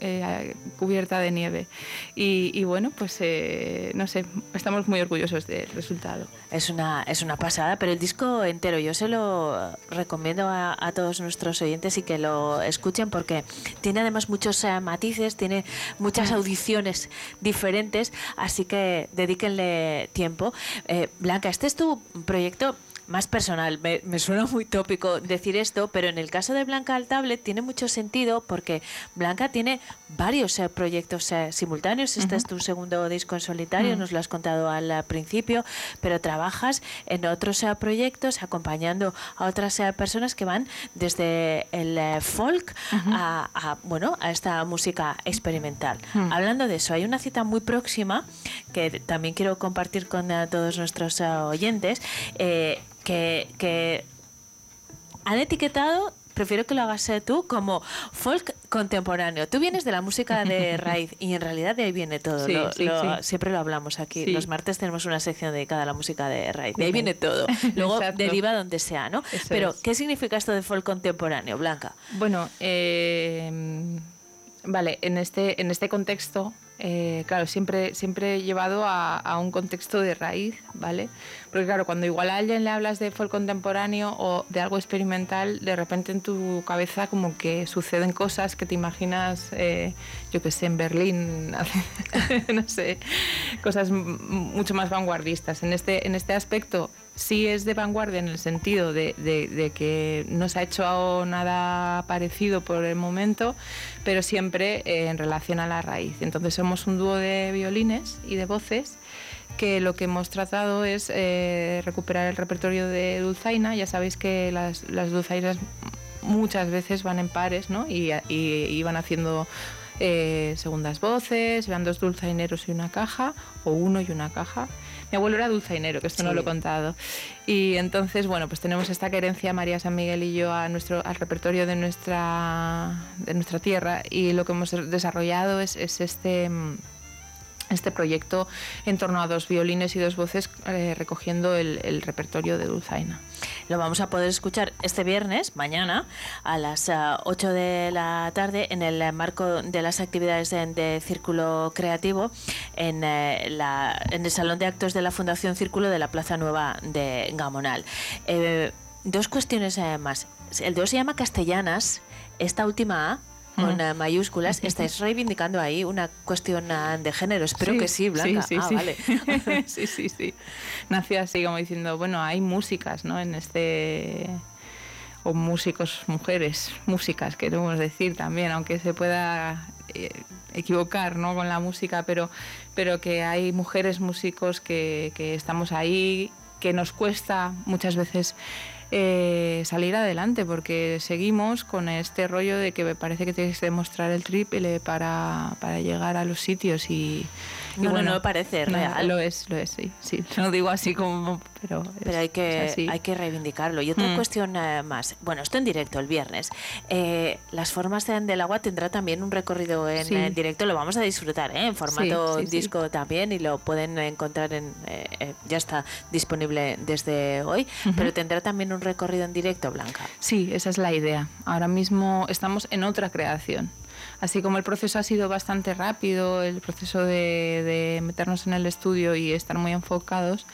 Speaker 10: eh, cubierta de nieve. Y, y bueno, pues eh, no sé, estamos muy orgullosos del resultado.
Speaker 3: Es una, es una pasada, pero el disco entero yo se lo recomiendo a, a todos nuestros oyentes y que lo escuchen porque tiene además muchos eh, matices, tiene muchas audiciones diferentes, así que dedíquenle tiempo. Blanca, este es tu proyecto más personal. Me, me suena muy tópico decir esto, pero en el caso de Blanca al Tablet tiene mucho sentido porque Blanca tiene varios eh, proyectos eh, simultáneos. Este es tu segundo disco en solitario,
Speaker 10: Mm.
Speaker 3: nos lo has contado al principio, pero trabajas en otros eh, proyectos acompañando a otras eh, personas que van desde el folk a, a, bueno, a esta música experimental.
Speaker 10: Mm.
Speaker 3: Hablando de eso, hay una cita muy próxima que también quiero compartir con todos nuestros oyentes, que, que han etiquetado, prefiero que lo hagas eh, tú, como folk contemporáneo. Tú vienes de la música de raíz y en realidad de ahí viene todo.
Speaker 10: Sí,
Speaker 3: Lo-
Speaker 10: sí,
Speaker 3: lo-
Speaker 10: sí.
Speaker 3: Siempre lo hablamos aquí. Los martes tenemos una sección dedicada a la música de raíz. De ahí viene todo. Luego
Speaker 10: Exacto.
Speaker 3: deriva donde sea, ¿no?
Speaker 10: Eso
Speaker 3: Pero,
Speaker 10: es.
Speaker 3: ¿qué significa esto de folk contemporáneo, Blanca?
Speaker 10: Bueno, eh, vale, en este, en este contexto, eh, claro, siempre, siempre he llevado a, a un contexto de raíz, ¿vale? Porque claro, cuando igual a alguien le hablas de folk contemporáneo o de algo experimental, de repente en tu cabeza como que suceden cosas que te imaginas, eh, yo que sé, en Berlín, no sé, cosas mucho más vanguardistas. En este, en este aspecto sí es de vanguardia en el sentido de, de- de que no se ha hecho nada parecido por el momento, pero siempre eh, en relación a la raíz. Entonces somos un dúo de violines y de voces que lo que hemos tratado es eh, recuperar el repertorio de Dulzaina. Ya sabéis que las, las dulzainas muchas veces van en pares ¿no? y, y- y van haciendo eh, segundas voces, eran dos dulzaineros y una caja, o uno y una caja. Mi abuelo era dulzainero, que esto no
Speaker 3: Sí.
Speaker 10: lo he contado. Y entonces, bueno, pues tenemos esta querencia, María San Miguel y yo, a nuestro, al repertorio de nuestra, de nuestra tierra. Y lo que hemos desarrollado es, es este... este proyecto en torno a dos violines y dos voces eh, recogiendo el, repertorio de Dulzaina.
Speaker 3: Lo vamos a poder escuchar este viernes, mañana, a las ah, 8 de la tarde, en el eh, marco de las actividades de, Círculo Creativo, en, eh, la- el Salón de Actos de la Fundación Círculo de la Plaza Nueva de Gamonal. Eh, dos cuestiones eh, más. El 2 se llama Castellanas, esta última A con eh, mayúsculas, estáis reivindicando ahí una cuestión de género. Espero
Speaker 10: Sí,
Speaker 3: que sí, Blanca.
Speaker 10: Sí, sí,
Speaker 3: ah,
Speaker 10: sí.
Speaker 3: vale.
Speaker 10: sí, sí, sí. Nació así como diciendo, bueno, hay músicas, ¿no? En este o músicos, mujeres, músicas, queremos decir también, aunque se pueda eh, equivocar ¿no? con la música, pero, pero que hay mujeres músicos que, que estamos ahí, que nos cuesta muchas veces eh, salir adelante, porque seguimos con este rollo de que me parece que tienes que demostrar el triple para, para llegar a los sitios y... y
Speaker 3: No, no, no parece
Speaker 10: no,
Speaker 3: real.
Speaker 10: Lo es, lo es, sí, sí. Lo digo así como... Pero,
Speaker 3: Pero
Speaker 10: es-
Speaker 3: hay que,
Speaker 10: es así.
Speaker 3: hay que reivindicarlo. Y otra
Speaker 10: Mm.
Speaker 3: cuestión eh, más. Bueno, esto en directo el viernes. Eh, las formas de- del agua tendrá también un recorrido en
Speaker 10: Sí.
Speaker 3: eh, directo. Lo vamos a disfrutar ¿eh? en formato
Speaker 10: Sí,
Speaker 3: disco también y lo pueden encontrar en. eh, eh, ya está disponible desde hoy. Pero tendrá también un recorrido en directo, Blanca.
Speaker 10: Sí, esa es la idea. Ahora mismo estamos en otra creación. Así como el proceso ha sido bastante rápido, el proceso de, meternos en el estudio y estar muy enfocados,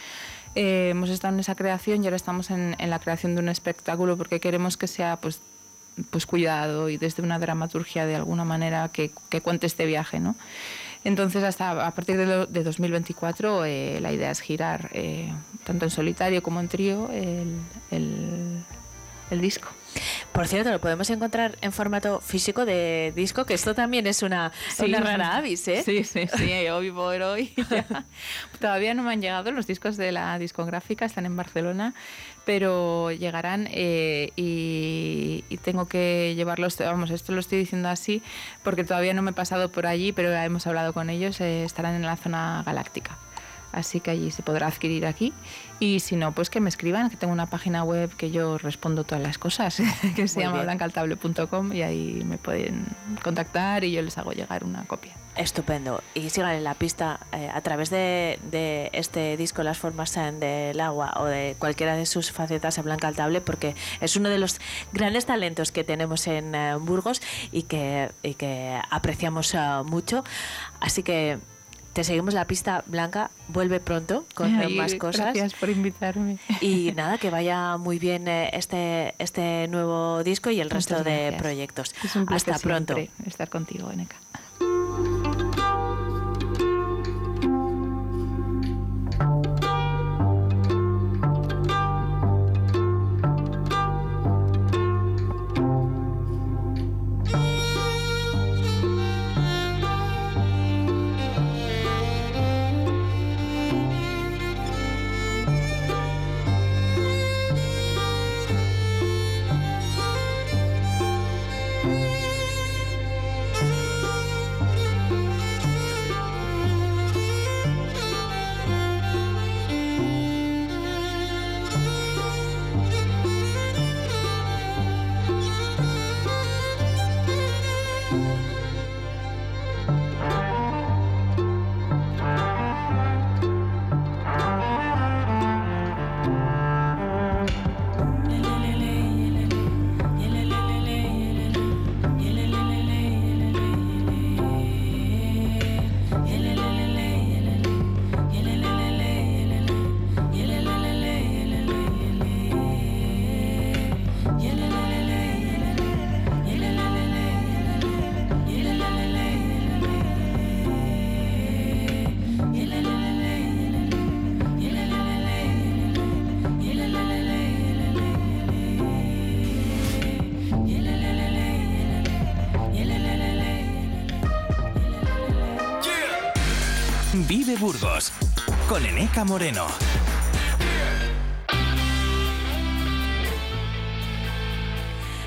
Speaker 10: eh, hemos estado en esa creación y ahora estamos en, la creación de un espectáculo porque queremos que sea pues, pues cuidado y desde una dramaturgia de alguna manera que, cuente este viaje. ¿no? Entonces, hasta a partir de, lo- de 2024, eh, la idea es girar eh, tanto en solitario como en trío el- el disco.
Speaker 3: Por cierto, lo podemos encontrar en formato físico de disco, que esto también es una, una rara avis, ¿eh?
Speaker 10: Sí, sí, sí, hoy por hoy. ya. Todavía no me han llegado los discos de la discográfica, están en Barcelona, pero llegarán eh, y, y tengo que llevarlos, vamos, esto lo estoy diciendo así porque todavía no me he pasado por allí, pero ya hemos hablado con ellos, eh, estarán en la zona galáctica. Así que allí se podrá adquirir aquí. Y si no, pues que me escriban, que tengo una página web que yo respondo todas las cosas, que se
Speaker 3: Muy
Speaker 10: llama blancaltable.com y ahí me pueden contactar y yo les hago llegar una copia.
Speaker 3: Estupendo. Y síganle la pista eh, a través de, de este disco Las formas del agua o de cualquiera de sus facetas en Blanca Altable porque es uno de los grandes talentos que tenemos en eh, Burgos y que, y que apreciamos eh, mucho. Así que te seguimos la pista, Blanca. Vuelve pronto con
Speaker 10: Ay,
Speaker 3: más cosas.
Speaker 10: Gracias por invitarme.
Speaker 3: Y nada, que vaya muy bien eh, este, este nuevo disco y el resto de proyectos.
Speaker 10: Es un placer
Speaker 3: Hasta pronto.
Speaker 10: estar contigo, Eneca.
Speaker 1: Burgos con Eneca Moreno.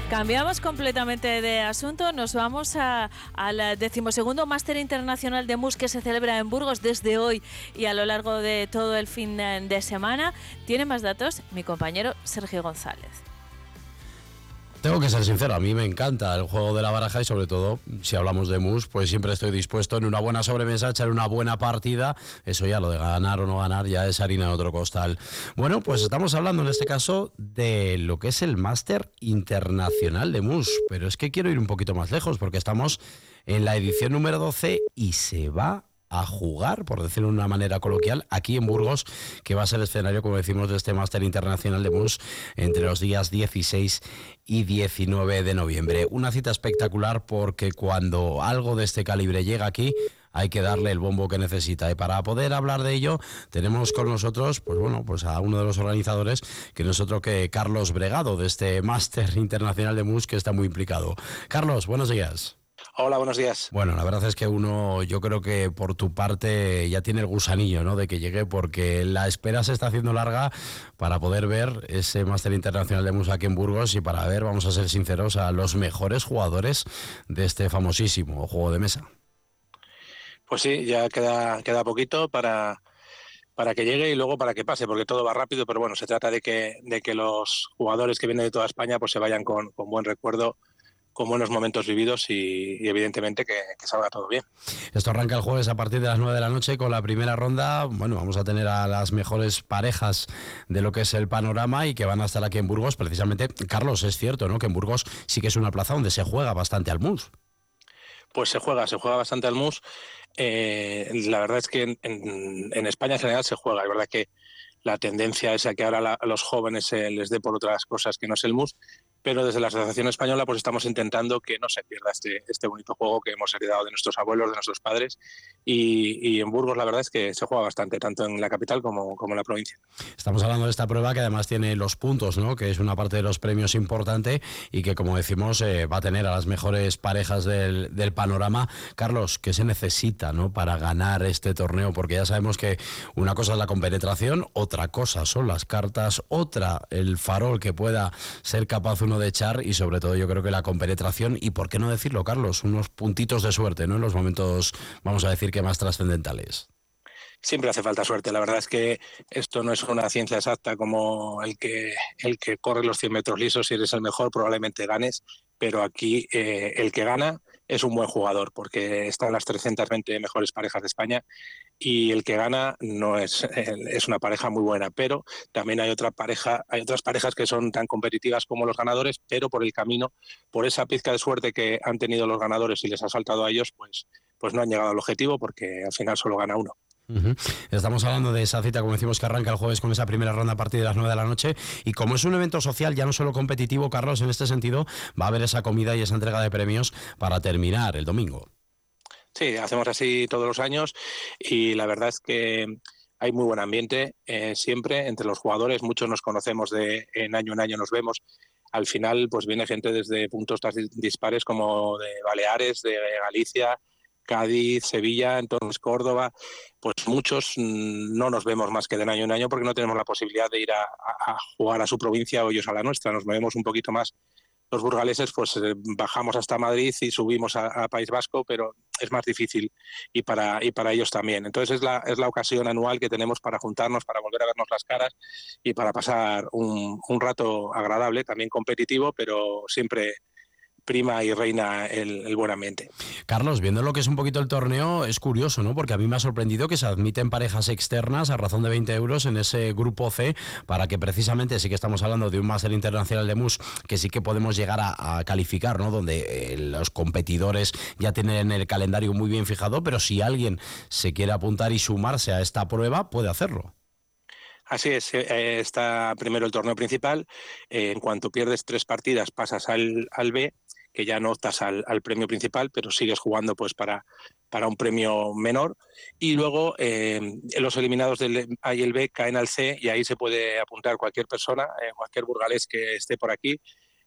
Speaker 3: Cambiamos completamente de asunto. Nos vamos a- al decimosegundo Máster Internacional de MUS que se celebra en Burgos desde hoy y a lo largo de todo el fin de semana. Tiene más datos mi compañero Sergio González.
Speaker 12: Tengo que ser sincero, a mí me encanta el juego de la baraja y sobre todo, si hablamos de mus, pues siempre estoy dispuesto en una buena sobremesa a echar una buena partida. Eso ya lo de ganar o no ganar ya es harina de otro costal. Bueno, pues estamos hablando en este caso de lo que es el Máster Internacional de mus, pero es que quiero ir un poquito más lejos porque estamos en la edición número 12 y se va a jugar, por decirlo de una manera coloquial, aquí en Burgos, que va a ser escenario, como decimos, de este Máster Internacional de MUS entre los días 16 y 19 de noviembre. Una cita espectacular porque cuando algo de este calibre llega aquí, hay que darle el bombo que necesita. Y para poder hablar de ello, tenemos con nosotros, pues bueno, pues a uno de los organizadores, que nosotros que Carlos Bregado, de este Máster Internacional de MUS, que está muy implicado. Carlos, buenos días.
Speaker 13: Hola, buenos días.
Speaker 12: Bueno, la verdad es que uno, yo creo que por tu parte ya tiene el gusanillo, ¿no? De que llegue, porque la espera se está haciendo larga para poder ver ese Máster Internacional de MUS aquí en Burgos y para ver, vamos a ser sinceros, a los mejores jugadores de este famosísimo juego de mesa.
Speaker 13: Pues sí, ya queda, queda poquito para, para que llegue y luego para que pase, porque todo va rápido, pero bueno, se trata de que, de que los jugadores que vienen de toda España pues se vayan con, con buen recuerdo, con buenos momentos vividos y, y evidentemente que, que salga todo bien.
Speaker 12: Esto arranca el jueves a partir de las 9 de la noche con la primera ronda. Bueno, vamos a tener a las mejores parejas de lo que es el panorama y que van a estar aquí en Burgos. Precisamente, Carlos, es cierto, ¿no? Que en Burgos sí que es una plaza donde se juega bastante al mus.
Speaker 13: Pues se juega, se juega bastante al mus. Eh, la verdad es que en, en- en España en general se juega. Es verdad que la tendencia es a que ahora la- a los jóvenes se les dé por otras cosas que no es el mus, pero desde la Asociación Española pues estamos intentando que no se pierda este, este bonito juego que hemos heredado de nuestros abuelos, de nuestros padres. Y, y en Burgos la verdad es que se juega bastante, tanto en la capital como, como en la provincia.
Speaker 12: Estamos hablando de esta prueba que además tiene los puntos, ¿no? Que es una parte de los premios importante y que, como decimos, eh, va a tener a las mejores parejas del, del panorama. Carlos, ¿qué se necesita, ¿no? Para ganar este torneo, porque ya sabemos que una cosa es la compenetración, otra cosa son las cartas, otra el farol que pueda ser capaz de echar y sobre todo yo creo que la compenetración y por qué no decirlo, Carlos, unos puntitos de suerte, ¿no? En los momentos, vamos a decir que más trascendentales.
Speaker 13: Siempre hace falta suerte. La verdad es que esto no es una ciencia exacta como el que, el que corre los 100 metros lisos. Si eres el mejor, probablemente ganes. Pero aquí eh, el que gana es un buen jugador porque están las 320 mejores parejas de España y el que gana no es, es una pareja muy buena. Pero también hay otra pareja, hay otras parejas que son tan competitivas como los ganadores, pero por el camino, por esa pizca de suerte que han tenido los ganadores y les ha saltado a ellos, pues, pues no han llegado al objetivo porque al final solo gana uno.
Speaker 12: Estamos hablando de esa cita, como decimos, que arranca el jueves con esa primera ronda a partir de las 9 de la noche. Y como es un evento social, ya no solo competitivo, Carlos, en este sentido, va a haber esa comida y esa entrega de premios para terminar el domingo.
Speaker 13: Sí, hacemos así todos los años y la verdad es que hay muy buen ambiente eh, siempre entre los jugadores. Muchos nos conocemos de en año en año nos vemos. Al final, pues viene gente desde puntos tan dis- dispares como de Baleares, de Galicia, Cádiz, Sevilla, entonces Córdoba. Pues muchos mm, no nos vemos más que de año en año porque no tenemos la posibilidad de ir a, jugar a su provincia o ellos a la nuestra. Nos movemos un poquito más los burgaleses pues eh, bajamos hasta Madrid y subimos a, a País Vasco, pero es más difícil y para, y para ellos también. Entonces es la, es la ocasión anual que tenemos para juntarnos, para volver a vernos las caras y para pasar un, un rato agradable, también competitivo, pero siempre prima y reina el, el buen ambiente.
Speaker 12: Carlos, viendo lo que es un poquito el torneo, es curioso, ¿no? Porque a mí me ha sorprendido que se admiten parejas externas a razón de 20 euros en ese grupo C para que precisamente sí que estamos hablando de un máster internacional de MUS que sí que podemos llegar a, a calificar, ¿no? Donde eh, los competidores ya tienen el calendario muy bien fijado, pero si alguien se quiere apuntar y sumarse a esta prueba, puede hacerlo.
Speaker 13: Así es, eh, está primero el torneo principal. eh, en cuanto pierdes tres partidas pasas al, al B, que ya no optas al, al premio principal, pero sigues jugando pues para, para un premio menor. Y luego eh, los eliminados del A y el B caen al C y ahí se puede apuntar cualquier persona, eh, cualquier burgalés que esté por aquí.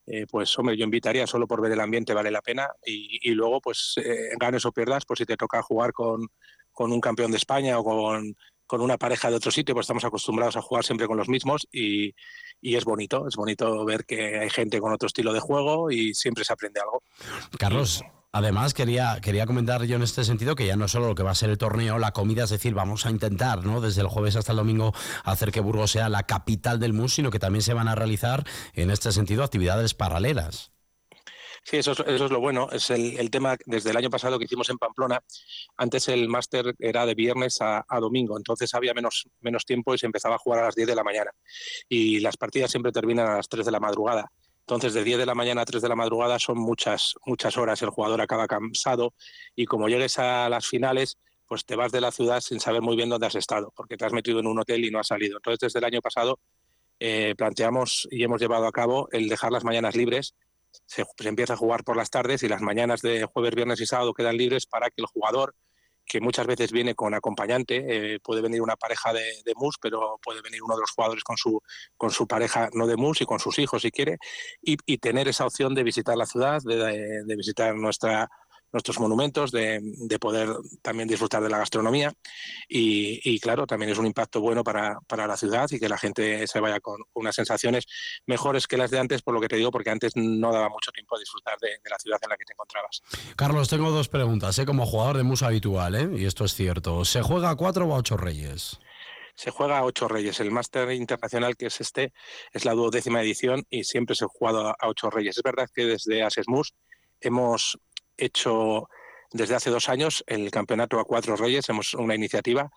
Speaker 13: eh, pues hombre, yo invitaría solo por ver el ambiente vale la pena y, y luego pues ganes o pierdas, pues si te toca jugar con, con un campeón de España o con, con una pareja de otro sitio, pues estamos acostumbrados a jugar siempre con los mismos y, y es bonito, es bonito ver que hay gente con otro estilo de juego y siempre se aprende algo.
Speaker 12: Carlos, además quería, quería comentar yo en este sentido que ya no solo lo que va a ser el torneo, la comida, es decir, vamos a intentar, ¿no? Desde el jueves hasta el domingo hacer que Burgos sea la capital del MUS, sino que también se van a realizar en este sentido actividades paralelas.
Speaker 13: Sí, eso es, lo bueno. Es el, tema desde el año pasado que hicimos en Pamplona. Antes el máster era de viernes a, a domingo, entonces había menos, menos tiempo y se empezaba a jugar a las 10 de la mañana. Y las partidas siempre terminan a las 3 de la madrugada. Entonces, de 10 de la mañana a 3 de la madrugada son muchas, muchas horas. El jugador acaba cansado y como llegues a las finales, pues te vas de la ciudad sin saber muy bien dónde has estado, porque te has metido en un hotel y no has salido. Entonces, desde el año pasado eh, planteamos y hemos llevado a cabo el dejar las mañanas libres. Se, empieza a jugar por las tardes y las mañanas de jueves, viernes y sábado quedan libres para que el jugador, que muchas veces viene con acompañante, eh, puede venir una pareja de, de mus, pero puede venir uno de los jugadores con su, con su pareja no de mus y con sus hijos si quiere, y, y tener esa opción de visitar la ciudad, de- de visitar nuestra nuestros monumentos, de, de poder también disfrutar de la gastronomía y, y, claro, también es un impacto bueno para, para la ciudad y que la gente se vaya con unas sensaciones mejores que las de antes, por lo que te digo, porque antes no daba mucho tiempo a disfrutar de, de la ciudad en la que te encontrabas.
Speaker 12: Carlos, tengo dos preguntas, ¿eh? como jugador de musa habitual, ¿eh? y esto es cierto. ¿Se juega a cuatro o a ocho reyes?
Speaker 13: Se juega a ocho reyes. El máster internacional que es este es la duodécima edición y siempre se ha jugado a, a ocho reyes. Es verdad que desde Asesmus hemos hecho desde hace dos años el campeonato a cuatro reyes, hemos una iniciativa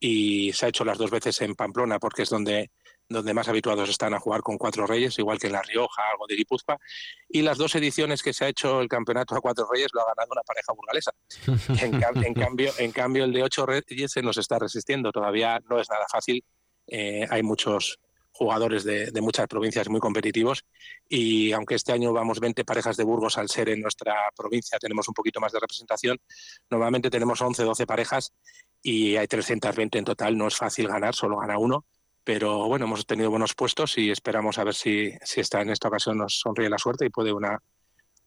Speaker 13: y se ha hecho las dos veces en Pamplona porque es donde, donde más habituados están a jugar con cuatro reyes, igual que en La Rioja, algo de Guipúzcoa. Y las dos ediciones que se ha hecho el campeonato a cuatro reyes lo ha ganado una pareja burgalesa. En, cam- en cambio, en cambio, el de ocho reyes se nos está resistiendo. Todavía no es nada fácil. Eh, hay muchos jugadores de, muchas provincias muy competitivos y aunque este año vamos 20 parejas de Burgos al ser en nuestra provincia tenemos un poquito más de representación, normalmente tenemos 11, 12 parejas y hay 320 en total, no es fácil ganar, solo gana uno, pero bueno, hemos tenido buenos puestos y esperamos a ver si, si esta, en esta ocasión nos sonríe la suerte y puede una,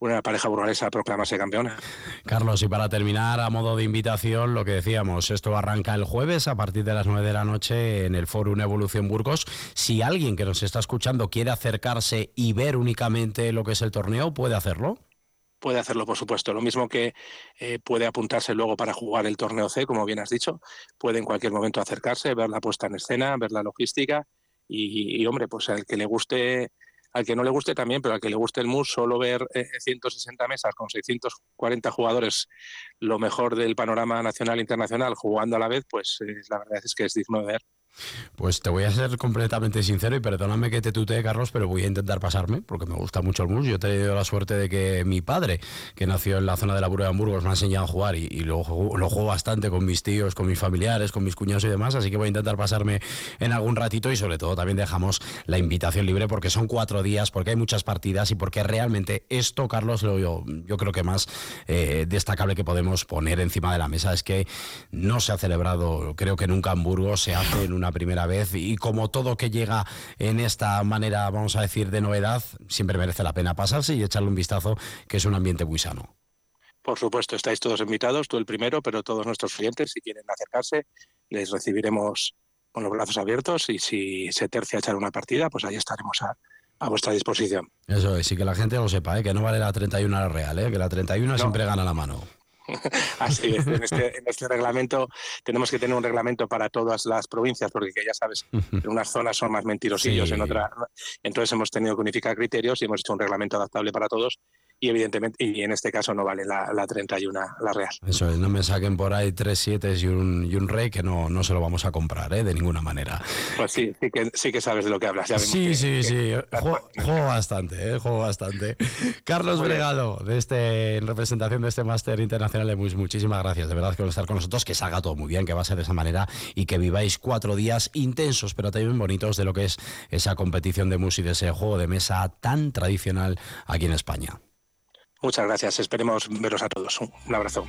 Speaker 13: una pareja burgalesa proclamarse campeona.
Speaker 12: Carlos, y para terminar, a modo de invitación, lo que decíamos, esto arranca el jueves a partir de las 9 de la noche en el Foro Una Evolución Burgos. Si alguien que nos está escuchando quiere acercarse y ver únicamente lo que es el torneo, puede hacerlo.
Speaker 13: puede hacerlo, por supuesto. Lo mismo que eh, puede apuntarse luego para jugar el torneo C, como bien has dicho, puede en cualquier momento acercarse, ver la puesta en escena, ver la logística y, y, hombre, pues al que le guste, al que no le guste también, pero al que le guste el MUS, solo ver eh, 160 mesas con 640 jugadores, lo mejor del panorama nacional e internacional, jugando a la vez, pues eh, la verdad es que es digno de ver.
Speaker 12: Pues te voy a ser completamente sincero y perdóname que te tutee, Carlos, pero voy a intentar pasarme porque me gusta mucho el mus. Yo he tenido la suerte de que mi padre, que nació en la zona de la Burga de Hamburgos, me ha enseñado a jugar y, y lo, juego, bastante con mis tíos, con mis familiares, con mis cuñados y demás. Así que voy a intentar pasarme en algún ratito y sobre todo también dejamos la invitación libre porque son cuatro días, porque hay muchas partidas y porque realmente esto, Carlos, lo yo, creo que más eh, destacable que podemos poner encima de la mesa es que no se ha celebrado, creo que nunca en Burgos se hace en una primera vez y como todo que llega en esta manera, vamos a decir, de novedad, siempre merece la pena pasarse y echarle un vistazo, que es un ambiente muy sano.
Speaker 13: Por supuesto, estáis todos invitados, tú el primero, pero todos nuestros clientes, si quieren acercarse, les recibiremos con los brazos abiertos y si se tercia echar una partida, pues ahí estaremos a, a vuestra disposición.
Speaker 12: Eso es, y que la gente lo sepa, ¿eh? que no vale la 31 a la real, ¿eh? que la 31
Speaker 13: No.
Speaker 12: siempre gana la mano.
Speaker 13: Así es, en este, en este reglamento tenemos que tener un reglamento para todas las provincias, porque que ya sabes, en unas zonas son más mentirosillos,
Speaker 12: Sí.
Speaker 13: en otras. Entonces hemos tenido que unificar criterios y hemos hecho un reglamento adaptable para todos. Y evidentemente, y en este caso no vale la, la 31, la real.
Speaker 12: Eso es, no me saquen por ahí tres siete y un, y un rey que no, no se lo vamos a comprar, ¿eh? de ninguna manera.
Speaker 13: Pues sí, sí que, sí que sabes de lo que hablas. Ya
Speaker 12: Sí,
Speaker 13: que-
Speaker 12: sí,
Speaker 13: que-
Speaker 12: sí. Juego, juego bastante, ¿eh? juego bastante. Carlos
Speaker 13: Muy.
Speaker 12: Bregado, de este, en representación de este máster internacional de MUS, muchísimas gracias, de verdad, por estar con nosotros, que salga todo muy bien, que va a ser de esa manera y que viváis cuatro días intensos, pero también bonitos de lo que es esa competición de MUS y de ese juego de mesa tan tradicional aquí en España.
Speaker 13: Muchas gracias. Esperemos veros a todos. Un abrazo.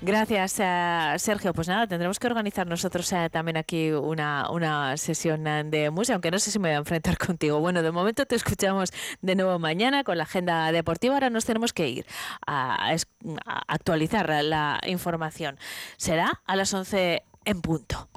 Speaker 3: Gracias, eh, Sergio. Pues nada, tendremos que organizar nosotros eh, también aquí una, una sesión eh, de música, aunque no sé si me voy a enfrentar contigo. Bueno, de momento te escuchamos de nuevo mañana con la agenda deportiva. Ahora nos tenemos que ir a, a actualizar la información. Será a las 11 en punto.